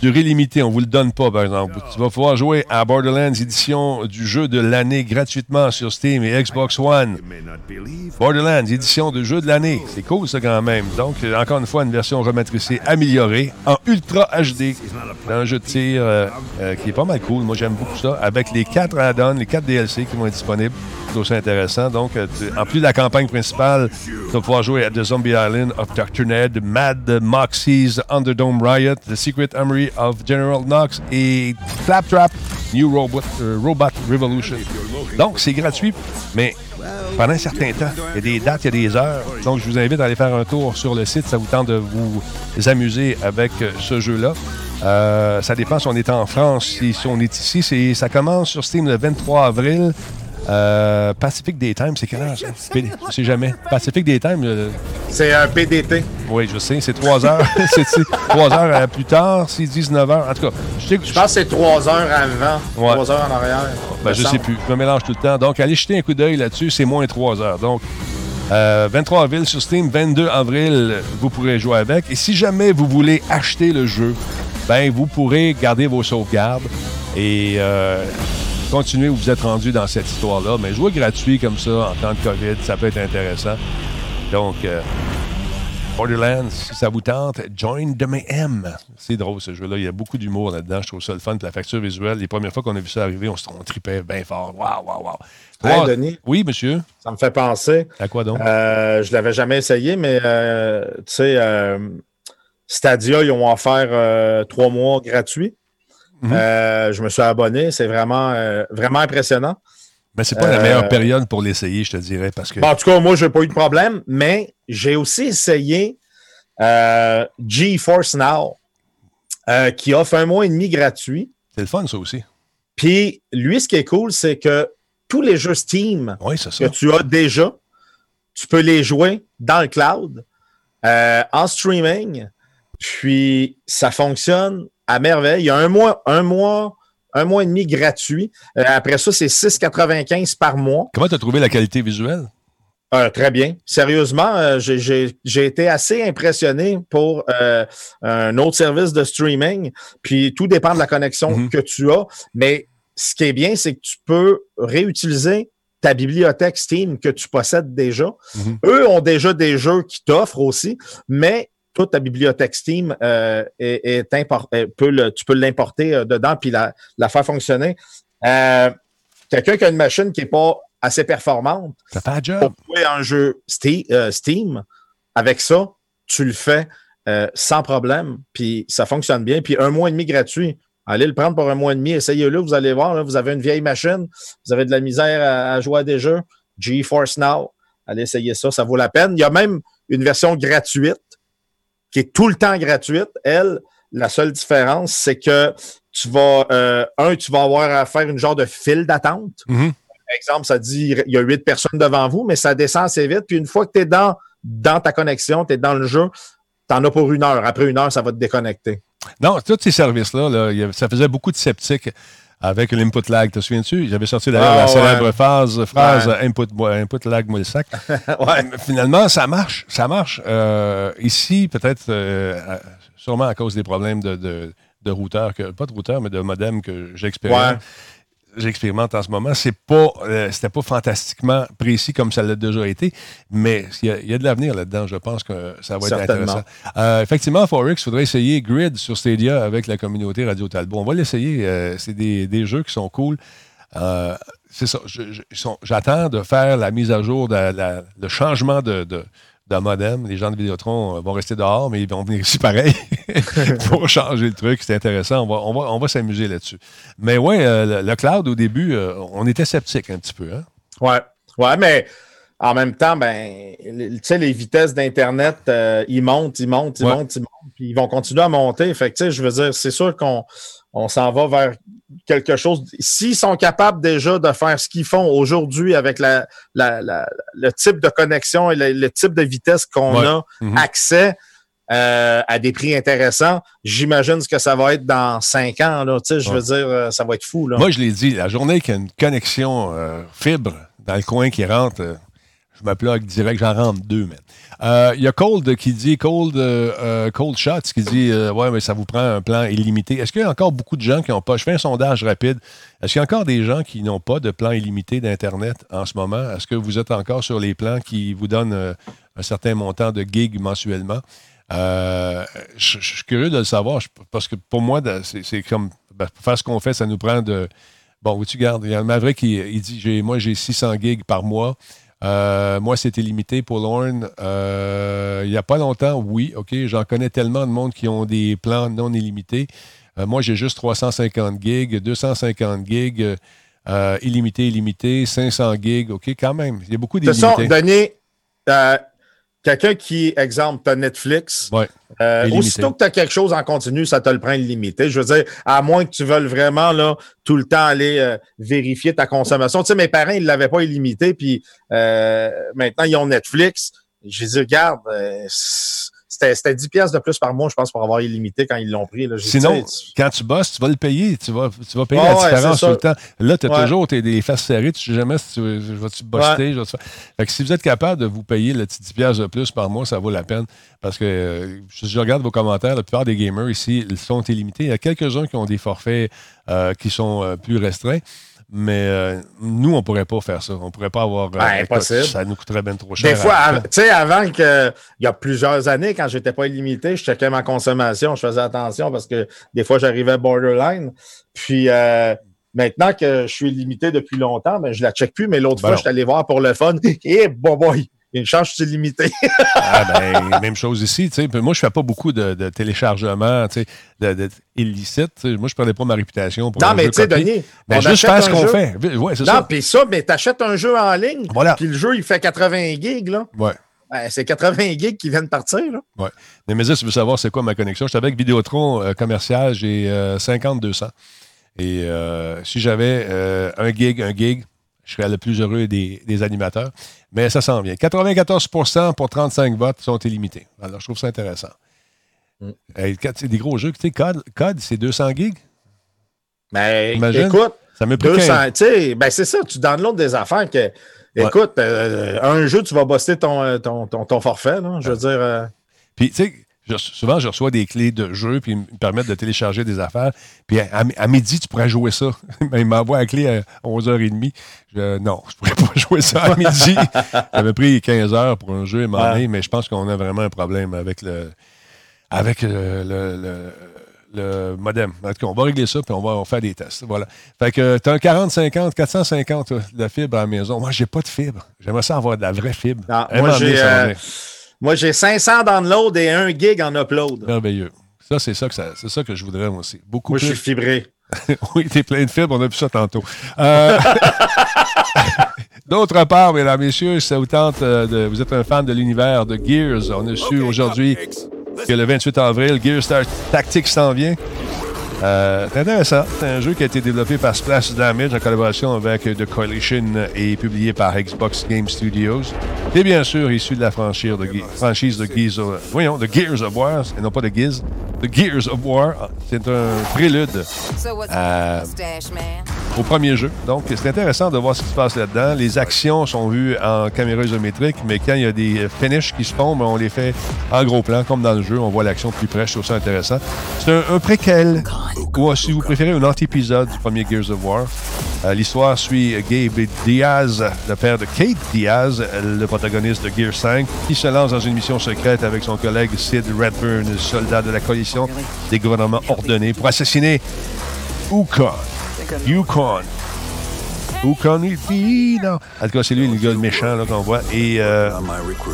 durée limitée. On ne vous le donne pas, par exemple. Tu vas pouvoir jouer à Borderlands édition du jeu de l'année gratuitement sur Steam et Xbox One. Borderlands édition de jeu de l'année. C'est cool, ça, quand même. Donc, encore une fois, une version rematricée améliorée en Ultra HD. un jeu de tir euh, euh, qui est pas mal cool. Moi, j'aime beaucoup ça. Avec les quatre add-ons, les quatre DLC qui vont être disponibles. Aussi intéressant. Donc, euh, en plus de la campagne principale, tu vas pouvoir jouer à The Zombie Island of Dr. Ned, Mad Moxie's Underdome Riot, The Secret Armory of General Knox et Flaptrap New Robot, euh, Robot Revolution. Donc, c'est gratuit, mais pendant un certain temps. Il y a des dates, il y a des heures. Donc, je vous invite à aller faire un tour sur le site. Ça vous tente de vous amuser avec ce jeu-là. Euh, ça dépend si on est en France, si, on est ici. Ça commence sur Steam le 23 avril. Euh, Pacific Daytime, c'est quelle heure? Je sais jamais. Pacific Daytime, euh, C'est un PDT. oui, je sais, c'est 3 heures. [laughs] c'est 3 heures euh, plus tard, c'est 19 heures. En tout cas, je sais que Je pense que c'est trois heures avant, Ouais. trois heures en arrière. Ben, je sais plus. Je me mélange tout le temps. Donc, allez jeter un coup d'œil là-dessus. C'est moins 3 heures. Donc, euh, 23 avril sur Steam, 22 avril, vous pourrez jouer avec. Et si jamais vous voulez acheter le jeu, ben, vous pourrez garder vos sauvegardes et euh, continuer où vous êtes rendu dans cette histoire-là. Mais jouer gratuit comme ça en temps de COVID, ça peut être intéressant. Donc, euh, Borderlands, si ça vous tente, Join the Mayhem. C'est drôle ce jeu-là. Il y a beaucoup d'humour là-dedans. Je trouve ça le fun. Puis la facture visuelle, les premières fois qu'on a vu ça arriver, on se tripait bien fort. Waouh, waouh, waouh. Hey, Denis. Oui, monsieur. Ça me fait penser. À quoi donc? Euh, je l'avais jamais essayé, mais euh, tu sais, euh, Stadia, ils ont offert euh, trois mois gratuits. Mhm. Euh, je me suis abonné. C'est vraiment, euh, vraiment impressionnant. Mais c'est pas la euh, meilleure période pour l'essayer, je te dirais, parce que. Bon, en tout cas, moi, je n'ai pas eu de problème, mais j'ai aussi essayé GeForce Now, qui offre un mois et demi gratuit. C'est le fun, ça aussi. Puis, lui, ce qui est cool, c'est que tous les jeux Steam Oui, que tu as déjà, tu peux les jouer dans le cloud, euh, en streaming, puis ça fonctionne à merveille. Il y a un mois, un mois, un mois et demi gratuit. Euh, après ça, c'est 6,95 par mois. Comment tu as trouvé la qualité visuelle? Euh, très bien. Sérieusement, euh, j'ai- été assez impressionné pour euh, un autre service de streaming. Puis tout dépend de la connexion Mhm. que tu as. Mais ce qui est bien, c'est que tu peux réutiliser ta bibliothèque Steam que tu possèdes déjà. Mhm. Eux ont déjà des jeux qui t'offrent aussi, mais toute ta bibliothèque Steam euh, est, est import- euh, peut le- tu peux l'importer euh, dedans puis la, la faire fonctionner. Euh, Quelqu'un qui a une machine qui n'est pas assez performante, Ça fait un job. pour jouer un jeu Ste- Steam, avec ça, tu le fais sans problème, puis ça fonctionne bien. Puis un mois et demi gratuit. Allez le prendre pour un mois et demi, essayez-le, vous allez voir, là, vous avez une vieille machine, vous avez de la misère à, à jouer à des jeux. GeForce Now, allez essayer ça, ça vaut la peine. Il y a même une version gratuite qui est tout le temps gratuite. Elle, la seule différence, c'est que tu vas, euh, un, tu vas avoir à faire une genre de file d'attente Mhm. par exemple, ça dit il y a huit personnes devant vous, mais ça descend assez vite. Puis une fois que tu es dans, dans ta connexion, tu es dans le jeu, tu en as pour une heure. Après une heure, ça va te déconnecter. Non, tous ces services-là, là, ça faisait beaucoup de sceptiques avec l'input lag. Te souviens-tu? J'avais sorti d'ailleurs Ah, la ouais. célèbre phase, phrase Ouais. input, input lag, moi le sac. [laughs] ouais. Finalement, ça marche. Ça marche. Euh, ici, peut-être, euh, sûrement à cause des problèmes de, de, de routeur, que, pas de routeur, mais de modem que j'expérimente. J'expérimente en ce moment. C'est pas, euh, c'était pas fantastiquement précis comme ça l'a déjà été, mais il y a, il y a de l'avenir là-dedans. Je pense que ça va être intéressant. Euh, effectivement, Forex, il faudrait essayer Grid sur Stadia avec la communauté Radio Talbot. On va l'essayer. euh, c'est des, des jeux qui sont cool. C'est ça. J'attends de faire la mise à jour, de la- le changement de, de, de modem. Les gens de Vidéotron euh, vont rester dehors, mais ils vont venir ici pareil [laughs] [laughs] pour changer le truc. C'est intéressant. On va, on va, on va s'amuser là-dessus. Mais ouais, euh, le, le cloud, au début, euh, on était sceptique un petit peu. Hein? Ouais. Ouais, mais en même temps, ben, tu sais, les vitesses d'Internet, euh, ils montent, ils montent, ils Ouais. montent, ils montent, puis ils vont continuer à monter. Fait que, tu sais, je veux dire, c'est sûr qu'on on s'en va vers quelque chose. S'ils sont capables déjà de faire ce qu'ils font aujourd'hui avec la, la- la- le type de connexion et le, le type de vitesse qu'on Ouais. a Mhm. accès euh, à des prix intéressants, j'imagine ce que ça va être dans cinq ans. Là, Tu sais, je veux dire, euh, ça va être fou. Là. Moi, je l'ai dit, la journée qu'il y a une connexion euh, fibre dans le coin qui rentre, je me plug direct, j'en rentre deux, man. Euh, Il y a Cold qui dit, Cold, euh, euh, Cold Shots qui dit, euh, ouais, mais ça vous prend un plan illimité. Est-ce qu'il y a encore beaucoup de gens qui n'ont pas, je fais un sondage rapide, est-ce qu'il y a encore des gens qui n'ont pas de plan illimité d'Internet en ce moment? Est-ce que vous êtes encore sur les plans qui vous donnent euh, un certain montant de gigs mensuellement? Euh, je, suis curieux de le savoir parce que pour moi, c'est comme ben, pour faire ce qu'on fait, ça nous prend de. Bon, tu gardes, il y a Maverick qui il dit Moi, j'ai 600 gigs par mois. Euh, moi, c'était limité pour Lorne. Euh, il n'y a pas longtemps, oui, OK, j'en connais tellement de monde qui ont des plans non illimités. Euh, moi, j'ai juste 350 gigs, 250 gigs, euh, illimité, illimité, 500 gigs, OK, quand même. Il y a beaucoup De toute façon, d'illimités. Quelqu'un qui, exemple, t'as Netflix, Ouais. euh, aussitôt que tu as quelque chose en continu, ça te le prend illimité. Je veux dire, à moins que tu veuilles vraiment là, tout le temps aller euh, vérifier ta consommation. Tu sais, mes parents, ils ne l'avaient pas illimité, puis euh, maintenant, ils ont Netflix. J'ai dit, regarde, euh, c'était c'était 10 pièces de plus par mois, je pense, pour avoir illimité quand ils l'ont pris. Là. J'ai dit, Sinon, quand tu bosses, tu vas le payer. Tu vas, tu vas payer la ouais, différence tout le temps. Là, tu as Ouais. toujours tes, des faces serrées. Tu sais jamais si tu vas-tu faire- Fait que si vous êtes capable de vous payer le petit 10 piastres de plus par mois, ça vaut la peine. Parce que euh, si je regarde vos commentaires, la plupart des gamers ici ils sont illimités. Il y a quelques-uns qui ont des forfaits euh, qui sont euh, plus restreints. Mais euh, nous, on ne pourrait pas faire ça. On ne pourrait pas avoir. euh, Ben, impossible. ça nous coûterait bien trop cher. Des fois, tu sais, avant que, il y a plusieurs années, quand j'étais pas illimité, je checkais ma consommation, je faisais attention parce que des fois, j'arrivais borderline. Puis, euh, maintenant que je suis illimité depuis longtemps, ben, je la check plus, mais l'autre Ben fois, non. je suis allé voir pour le fun. [laughs] Et bon boy, une chance, je suis illimité. [laughs] Ah ben, même chose ici. tu sais. Puis Moi, je fais pas beaucoup de, de téléchargements de, de illicites. Moi, je prenais pas ma réputation pour non, mais tu sais. Denis, Ben, on juste faire ce qu'on fait. Ouais, Non, puis ça, mais t'achètes un jeu en ligne, Voilà. puis le jeu, il fait 80 gigs, là. Ouais. Ben, c'est 80 gigs qui viennent partir, là. Ouais. Mais mais si tu veux savoir c'est quoi ma connexion, j'étais avec Vidéotron euh, commercial, j'ai euh, 50-200. Et euh, si j'avais euh, un gig, un gig, je serais le plus heureux des, des animateurs. Mais ça s'en vient. 94% pour 35 votes sont illimités. Alors, je trouve ça intéressant. Mm. C'est des gros jeux. Tu sais, Code, Code c'est 200 gigs? Mais Imagine. écoute, Ça pris 200, 15. tu sais, ben c'est ça, tu downloads des affaires que, écoute, euh, un jeu, tu vas bosser ton, euh, ton, ton, ton forfait, là, je veux dire. euh, Puis, tu sais, je- souvent, je reçois des clés de jeu, puis ils me permettent de télécharger des affaires. Puis, à, à midi, tu pourrais jouer ça. [laughs] Ben, il m'envoie la clé à 11h30. Je, non, je pourrais pas [laughs] jouer ça à midi. [laughs] J'avais pris 15 heures pour un jeu, un moment donné, mais je pense qu'on a vraiment un problème avec le, avec le, le- le- le modem. En tout cas, on va régler ça, puis on va, on faire des tests. Voilà. Fait que tu as un 40-50, 450 de fibre à la maison. Moi, j'ai pas de fibre. J'aimerais ça avoir de la vraie fibre. non, moi, j'ai moi, j'ai 500 downloads et 1 gig en upload. Merveilleux. Ça, c'est ça que ça, c'est ça que je voudrais moi aussi. Beaucoup Moi, je suis plus. fibré. [laughs] oui, t'es plein de fibres, on a vu ça tantôt. Euh, [laughs] D'autre part, mesdames, messieurs, si ça vous tente euh, de. Vous êtes un fan de l'univers de Gears. On a su aujourd'hui que le 28 avril, Gears Star Tactics s'en vient. Euh, c'est intéressant. C'est un jeu qui a été développé par Splash Damage en collaboration avec The Coalition et publié par Xbox Game Studios. Et bien sûr, issu de la franchise de, Ge- franchise de Gears of, voyons, de Gears of War, et non pas de Gears, de Gears of War. C'est un prélude So what's Euh, au premier jeu. Donc, c'est intéressant de voir ce qui se passe là-dedans. Les actions sont vues en caméra isométrique, mais quand il y a des finishes qui se font, ben, on les fait en gros plan, comme dans le jeu. On voit l'action de plus près. Je trouve ça intéressant. C'est un, un préquel, ou si vous préférez, un anti-épisode du premier Gears of War. Euh, L'histoire suit Gabe Diaz, le père de Kate Diaz, le protagoniste de Gear 5, qui se lance dans une mission secrète avec son collègue Sid Redburn, soldat de la coalition des gouvernements ordonnés, pour assassiner Ukon. Yukon. Yukon Ilpino. En tout cas, c'est lui le gars méchant qu'on voit. Et euh,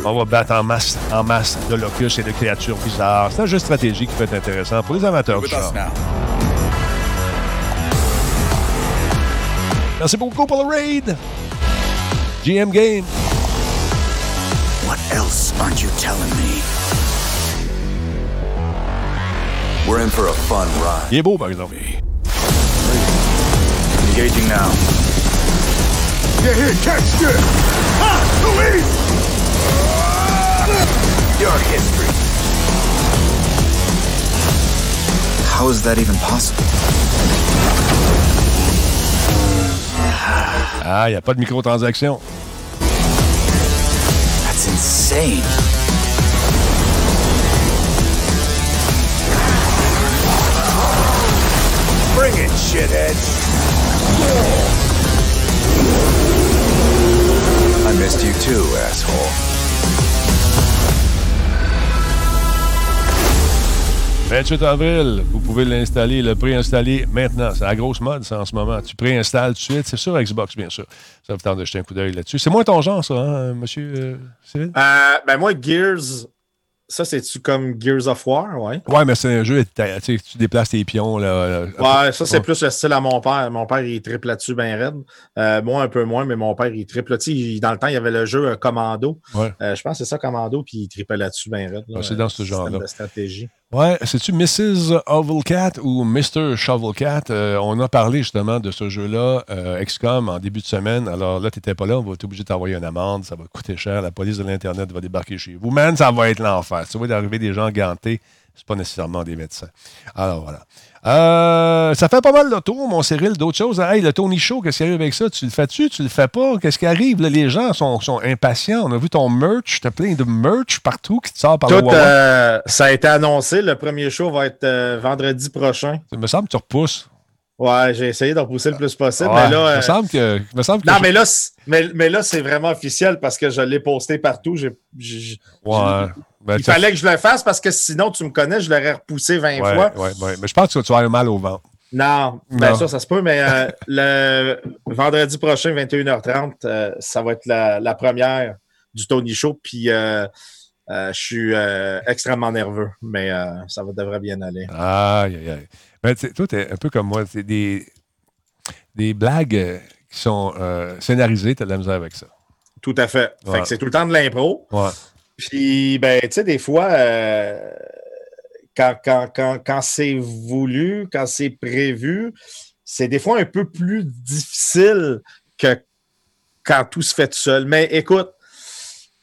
on va battre en masse, en masse de locus et de créatures bizarres. C'est un jeu de stratégie qui peut être intéressant pour les amateurs du genre. Merci beaucoup pour le raid. GM Game. What else aren't you telling me? We're in for a fun ride. Il est beau, par exemple. Engaging now. Get here, catch this! Ah, Louise! Your history. How is that even possible? Ah, il n'y a pas de microtransaction. That's insane. Bring it, shitheads. I missed you too, asshole. 28 avril, vous pouvez l'installer, le préinstaller maintenant. C'est la grosse mode, ça, en ce moment. Tu préinstalles tout de suite. C'est sur Xbox, bien sûr. Ça vous tente de jeter un coup d'œil là-dessus. C'est moins ton genre, ça, hein, monsieur euh, Cyril? Euh, ben moi, Gears, Ça, c'est-tu comme Gears of War, ouais? Ouais, mais c'est un jeu, tu déplaces tes pions. Là, Ouais, ça, c'est plus le style à mon père. Mon père, il triple là-dessus bien raide. Euh, moi, un peu moins, mais mon père, il triple. Tu dans le temps, il y avait le jeu Commando. Ouais. Je pense que c'est ça, Commando, puis il triple là-dessus bien raide. là. C'est dans ce genre-là. de stratégie. Ouais, c'est-tu Mrs. Ovalcat ou Mr. Shovelcat? Euh, on a parlé justement de ce jeu-là, euh, XCOM, en début de semaine. Alors là, tu n'étais pas là, on va être obligé de t'envoyer une amende, ça va coûter cher, la police de l'Internet va débarquer chez vous. Man, ça va être l'enfer. Tu vois, d'arriver des gens gantés, c'est pas nécessairement des médecins. Alors voilà. Euh, ça fait pas mal de tour, mon Cyril, d'autres choses. Hey, le Tony Show, qu'est-ce qui arrive avec ça? Tu le fais-tu? Tu le fais pas? Qu'est-ce qui arrive? Là, les gens sont, sont impatients. On a vu ton merch, t'as plein de merch partout qui te sort par le Tout, Wawa. euh, ça a été annoncé. Le premier show va être euh, vendredi prochain. Il me semble que tu repousses. Ouais, j'ai essayé de repousser le plus possible. Ouais, mais là, il euh, me semble que. me semble que non, je- mais là, c'est- mais, mais là, c'est vraiment officiel parce que je l'ai posté partout. J'ai- j'ai- Ouais. Ben, il fallait que je le fasse parce que sinon, tu me connais, je l'aurais repoussé 20 ouais, fois. ouais, ouais. Mais je pense que tu vas avoir mal au ventre. Non, bien sûr, ça se peut, mais euh, [laughs] le vendredi prochain, 21h30, euh, ça va être la, la première du Tony Show. Puis euh, je suis extrêmement nerveux, mais ça va, devrait bien aller. Aïe, aïe, aïe. Mais tu sais, toi, t'es un peu comme moi. C'est des, des blagues qui sont scénarisées, t'as de la misère avec ça. Tout à fait. Fait que c'est tout le temps de l'impro. Ouais. Puis, ben, tu sais, des fois, euh, quand, quand, quand, quand c'est voulu, quand c'est prévu, c'est des fois un peu plus difficile que quand tout se fait tout seul. Mais écoute,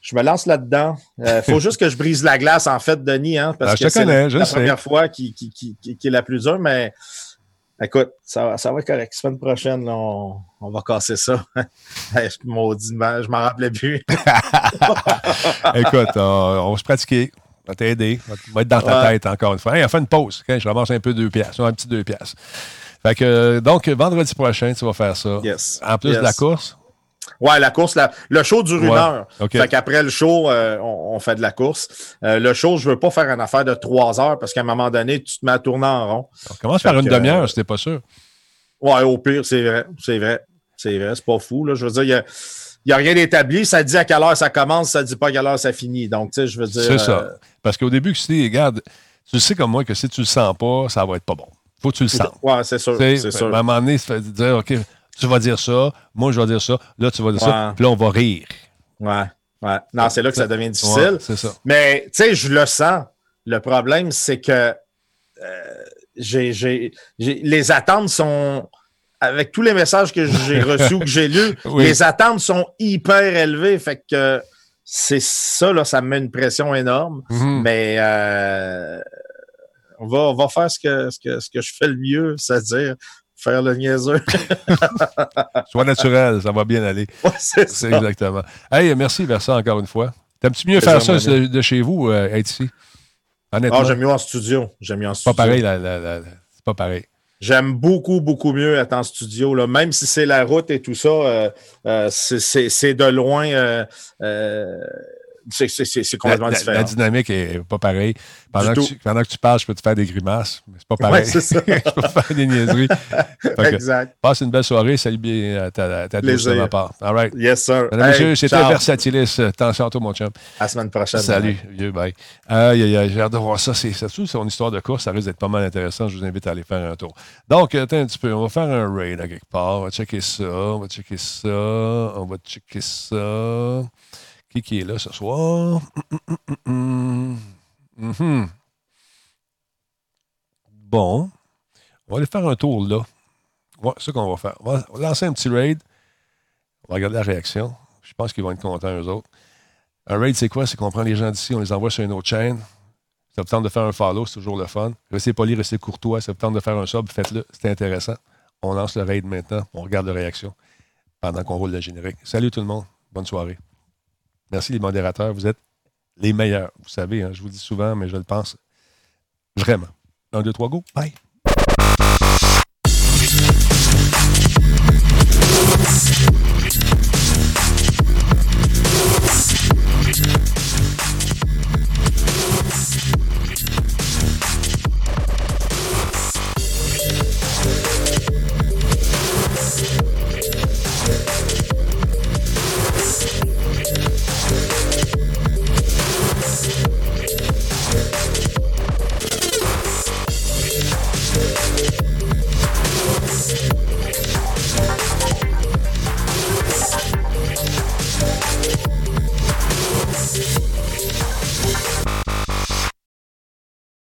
je me lance là-dedans. Il faut juste que je brise la glace, en fait, Denis, hein, parce Ah, je que c'est la, la première fois qui, qui, qui- qui est la plus dure, mais écoute, ça, va- ça va être correct. Semaine prochaine, là, on, on va casser ça. [laughs] Maudit, je m'en rappelais plus. [laughs] Écoute, on va se pratiquer. On va t'aider. On va- être dans ta Ouais. tête encore une fois. Hey, on fait une pause. OK? Je ramasse un peu deux piastres. Un petit deux piastres. Fait que, donc, vendredi prochain, tu vas faire ça. Yes. En plus Yes. de la course. Ouais, la course, la- le show dure une Ouais. heure. OK. Fait qu'après le show, euh, on, on fait de la course. Euh, le show, je veux pas faire une affaire de trois heures parce qu'à un moment donné, tu te mets à tourner en rond. On commence par une demi-heure, euh, t'es pas sûr. Ouais, au pire, c'est vrai. C'est vrai. C'est vrai. C'est pas fou. Là. Je veux dire, il y a, il y a rien d'établi. Ça dit à quelle heure ça commence, ça dit pas à quelle heure ça finit. Donc, tu sais, je veux dire. C'est ça. euh, Parce qu'au début, tu dis, regarde, tu sais comme moi que si tu le sens pas, ça va être pas bon. Faut que tu le sens. ouais, c'est sûr. C'est À sûr. un moment donné, ça fait dire, OK, tu vas dire ça, moi je vais dire ça, là tu vas dire ça, puis là on va rire. Ouais. Ouais. Non, c'est là que ça devient difficile. Ouais, c'est ça. Mais, tu sais, je le sens. Le problème, c'est que euh, j'ai, j'ai- j'ai- les attentes sont. Avec tous les messages que j'ai [laughs] reçus ou que j'ai lus, Oui. les attentes sont hyper élevées. Fait que c'est ça, là, ça me met une pression énorme. Mhm. Mais euh, on, va, on va faire ce que, ce, que, ce que je fais le mieux, c'est-à-dire faire le niaiseux. [laughs] Sois naturel, ça va bien aller. Ouais, c'est C'est ça. exactement. Hey, merci Versa encore une fois. T'aimes-tu mieux faire ça de, de chez vous, euh, être ici? Honnêtement, Ah, j'aime mieux en studio. J'aime mieux en c'est studio. pas pareil. la- la- la- la- c'est pas pareil. J'aime beaucoup, beaucoup mieux être en studio. Là. Même si c'est la route et tout ça, euh, euh, c'est- c'est c'est de loin. C'est La, complètement la- différent. la dynamique est pas pareille. Pendant que, tu, pendant que tu parles, je peux te faire des grimaces, mais c'est pas pareil. c'est ça. [laughs] je peux te faire des niaiseries. Que, exact. passe une belle soirée. Salut bien ta, ta douce de ma part. All right. Yes, sir. Mesdames Hey, messieurs, c'était. Versatilis. Attention à toi, mon chum. À la semaine prochaine. Salut, vieux, bye. Aïe, aïe, aïe, j'ai hâte de voir ça. C'est surtout son histoire de course, ça risque d'être pas mal intéressant. Je vous invite à aller faire un tour. Donc, attends un petit peu, on va faire un raid à quelque part. On va checker ça, on va checker ça, on va checker ça. Qui est là ce soir? Hum, hum. Bon, on va aller faire un tour là. Ouais, c'est ça qu'on va faire. On va, on va lancer un petit raid. On va regarder la réaction. Je pense qu'ils vont être contents, eux autres. Un raid, c'est quoi? C'est qu'on prend les gens d'ici, on les envoie sur une autre chaîne. Ça vous tente de faire un follow, c'est toujours le fun. Restez poli, restez courtois. Ça vous tente de faire un sub, faites-le. C'est intéressant. On lance le raid maintenant. On regarde la réaction pendant qu'on roule le générique. Salut tout le monde. Bonne soirée. Merci les modérateurs. Vous êtes les meilleurs. Vous savez, hein, je vous dis souvent, mais je le pense vraiment. Un, deux, trois, go. Bye.